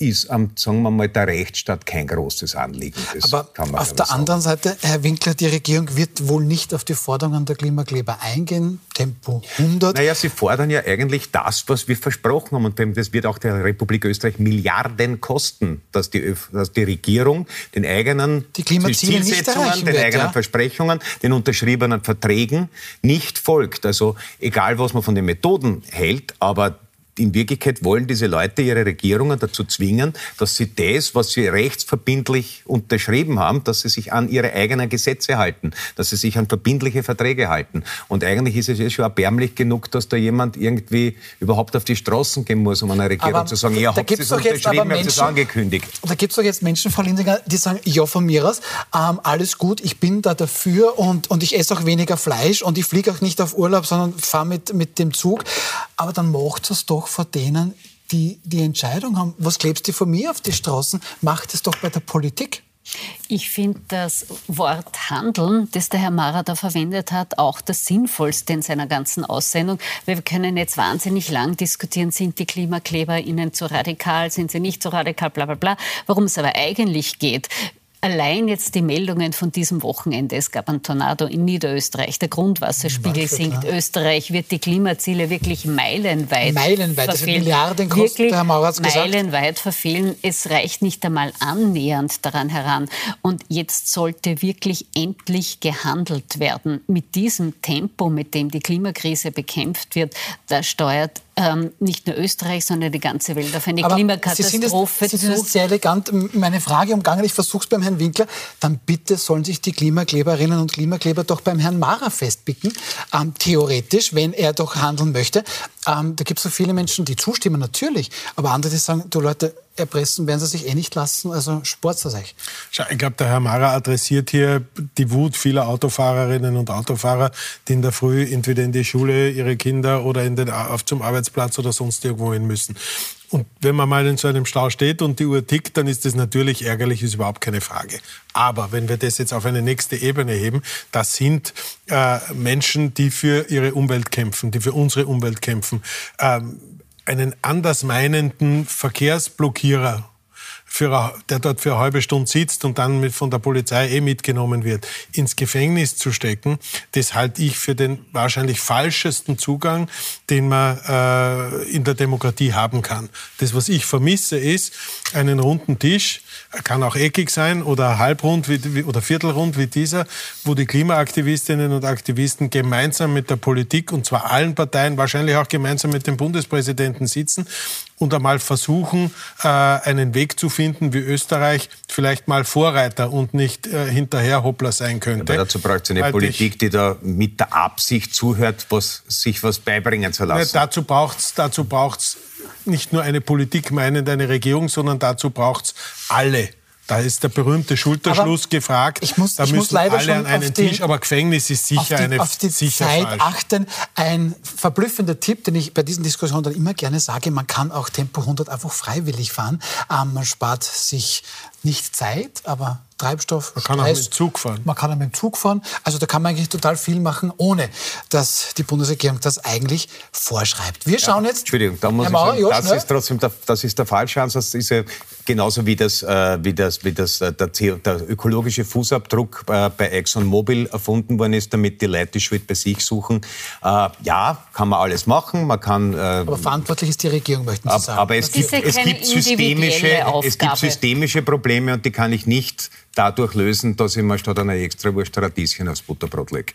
ist, am, sagen wir mal, der Rechtsstaat kein großes Anliegen.
Das Aber auf der sagen. anderen Seite, Herr Winkler, die Regierung wird wohl nicht auf die Forderungen der Klimakleber eingehen. Tempo 100.
Naja, sie fordern ja eigentlich das, was wir versprochen haben. Und das wird auch der Republik Österreich Milliarden kosten, dass die, dass die Regierung den eigenen
die
Zielsetzungen, den wird, eigenen ja? Versprechungen, den unterschriebenen Verträgen nicht folgt. Also egal, was man von den Methoden hält, aber in Wirklichkeit wollen diese Leute ihre Regierungen dazu zwingen, dass sie das, was sie rechtsverbindlich unterschrieben haben, dass sie sich an ihre eigenen Gesetze halten, dass sie sich an verbindliche Verträge halten. Und eigentlich ist es ja schon erbärmlich genug, dass da jemand irgendwie überhaupt auf die Straßen gehen muss, um einer Regierung aber zu sagen, ihr habt es unterschrieben, ihr habt es angekündigt.
Da gibt es doch jetzt Menschen, Frau Lindinger, die sagen, ja, von mir aus, ähm, alles gut, ich bin da dafür und, und ich esse auch weniger Fleisch und ich fliege auch nicht auf Urlaub, sondern fahre mit, mit dem Zug. Aber dann macht es doch vor denen, die die Entscheidung haben. Was klebst du von mir auf die Straßen? Macht es doch bei der Politik.
Ich finde das Wort Handeln, das der Herr Mara da verwendet hat, auch das Sinnvollste in seiner ganzen Aussendung. Wir können jetzt wahnsinnig lang diskutieren, sind die Klimakleber ihnen zu radikal, sind sie nicht zu radikal, bla bla bla. Worum es aber eigentlich geht, Allein jetzt die Meldungen von diesem Wochenende. Es gab einen Tornado in Niederösterreich. Der Grundwasserspiegel sinkt. Österreich wird die Klimaziele wirklich meilenweit
Meilenweit,
verfehlen. das
sind Milliarden kosten, Herr Maurer gesagt.
Meilenweit verfehlen. Es reicht nicht einmal annähernd daran heran. Und jetzt sollte wirklich endlich gehandelt werden. Mit diesem Tempo, mit dem die Klimakrise bekämpft wird, da steuert ähm, nicht nur Österreich, sondern die ganze Welt auf eine Aber Klimakatastrophe
Sie sind, es, Sie sind sehr elegant meine Frage umgangen. Ich versuche es beim Herrn Winkler. Dann bitte sollen sich die Klimakleberinnen und Klimakleber doch beim Herrn Mara festpicken. Ähm, theoretisch, wenn er doch handeln möchte. Ähm, da gibt es so viele Menschen, die zustimmen, natürlich. Aber andere, die sagen, du Leute, erpressen werden sie sich eh nicht lassen, also sport's das euch.
Ich glaube, der Herr Mara adressiert hier die Wut vieler Autofahrerinnen und Autofahrer, die in der Früh entweder in die Schule ihre Kinder oder in den, auf zum Arbeitsplatz oder sonst irgendwo hin müssen. Und wenn man mal in so einem Stau steht und die Uhr tickt, dann ist das natürlich ärgerlich, ist überhaupt keine Frage. Aber wenn wir das jetzt auf eine nächste Ebene heben, das sind äh, Menschen, die für ihre Umwelt kämpfen, die für unsere Umwelt kämpfen. Ähm, einen andersmeinenden Verkehrsblockierer für, der dort für eine halbe Stunde sitzt und dann mit, von der Polizei eh mitgenommen wird, ins Gefängnis zu stecken, das halte ich für den wahrscheinlich falschesten Zugang, den man äh, in der Demokratie haben kann. Das, was ich vermisse, ist einen runden Tisch, kann auch eckig sein oder halbrund wie, oder viertelrund wie dieser, wo die Klimaaktivistinnen und Aktivisten gemeinsam mit der Politik und zwar allen Parteien, wahrscheinlich auch gemeinsam mit dem Bundespräsidenten sitzen und einmal versuchen, äh, einen Weg zu finden, wie Österreich vielleicht mal Vorreiter und nicht äh, hinterher Hoppler sein könnte.
Aber dazu braucht es eine Weil Politik, die da mit der Absicht zuhört, was, sich was beibringen zu lassen.
Ne, dazu braucht es dazu braucht's nicht nur eine Politik meinend eine Regierung, sondern dazu braucht es alle da ist der berühmte Schulterschluss aber gefragt.
Ich muss,
da
ich
müssen
muss
alle an einen
den,
Tisch, aber Gefängnis ist sicher
auf die,
eine
auf die
sicher
Zeit
falsch.
achten. Ein verblüffender Tipp, den ich bei diesen Diskussionen dann immer gerne sage, man kann auch Tempo 100 einfach freiwillig fahren. Ähm, man spart sich nicht Zeit, aber Treibstoff.
Man kann Stress. auch mit dem Zug fahren.
Man kann auch mit dem Zug fahren. Also da kann man eigentlich total viel machen, ohne dass die Bundesregierung das eigentlich vorschreibt. Wir schauen jetzt.
Entschuldigung, da muss ich sagen, ja, das ist trotzdem der, das ist der falsche Ansatz. Das ist ja genauso wie das, äh, wie das, wie das äh, der, der, ökologische Fußabdruck äh, bei ExxonMobil erfunden worden ist, damit die Leute die Schuld bei sich suchen. Äh, ja, kann man alles machen. Man kann.
Äh, aber verantwortlich ist die Regierung, möchten Sie sagen.
Aber es gibt, es gibt systemische, es gibt systemische Probleme und die kann ich nicht dadurch lösen, dass ich mir statt einer Extrawurst Radieschen aufs Butterbrot lege.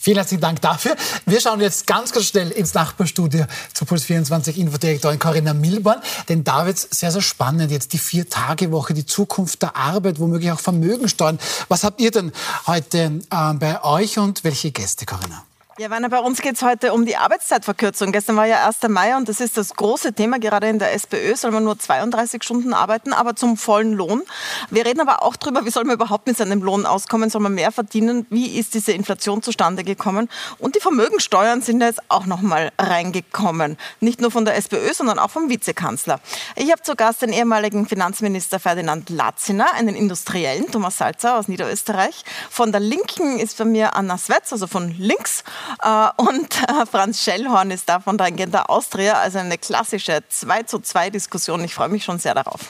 Vielen herzlichen Dank dafür. Wir schauen jetzt ganz, ganz schnell ins Nachbarstudio zu Puls 24 Infodirektorin Corinna Milborn. Denn da wird es sehr, sehr spannend. Jetzt die Vier-Tage-Woche, die Zukunft der Arbeit, womöglich auch Vermögensteuern. Was habt ihr denn heute äh, bei euch und welche Gäste, Corinna?
Ja, Werner, bei uns geht es heute um die Arbeitszeitverkürzung. Gestern war ja 1. Mai und das ist das große Thema. Gerade in der SPÖ soll man nur 32 Stunden arbeiten, aber zum vollen Lohn. Wir reden aber auch darüber, wie soll man überhaupt mit seinem Lohn auskommen? Soll man mehr verdienen? Wie ist diese Inflation zustande gekommen? Und die Vermögensteuern sind jetzt auch noch mal reingekommen. Nicht nur von der SPÖ, sondern auch vom Vizekanzler. Ich habe zu Gast den ehemaligen Finanzminister Ferdinand Latziner, einen Industriellen, Thomas Salzer aus Niederösterreich. Von der Linken ist bei mir Anna Swetz, also von links. Äh, und äh, Franz Schellhorn ist da von Tangenta Austria, also eine klassische 2 zu 2 Diskussion. Ich freue mich schon sehr darauf.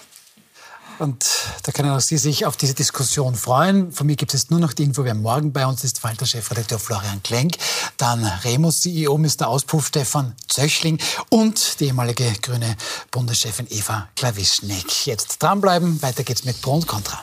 Und da können auch Sie sich auf diese Diskussion freuen. Von mir gibt es nur noch die Info, wer morgen bei uns ist, Falter-Chefredakteur Florian Klenk, dann Remus CEO, Mr. Auspuff Stefan Zöchling und die ehemalige grüne Bundeschefin Eva Klawischnik. Jetzt dranbleiben, weiter geht's mit Pro und Contra.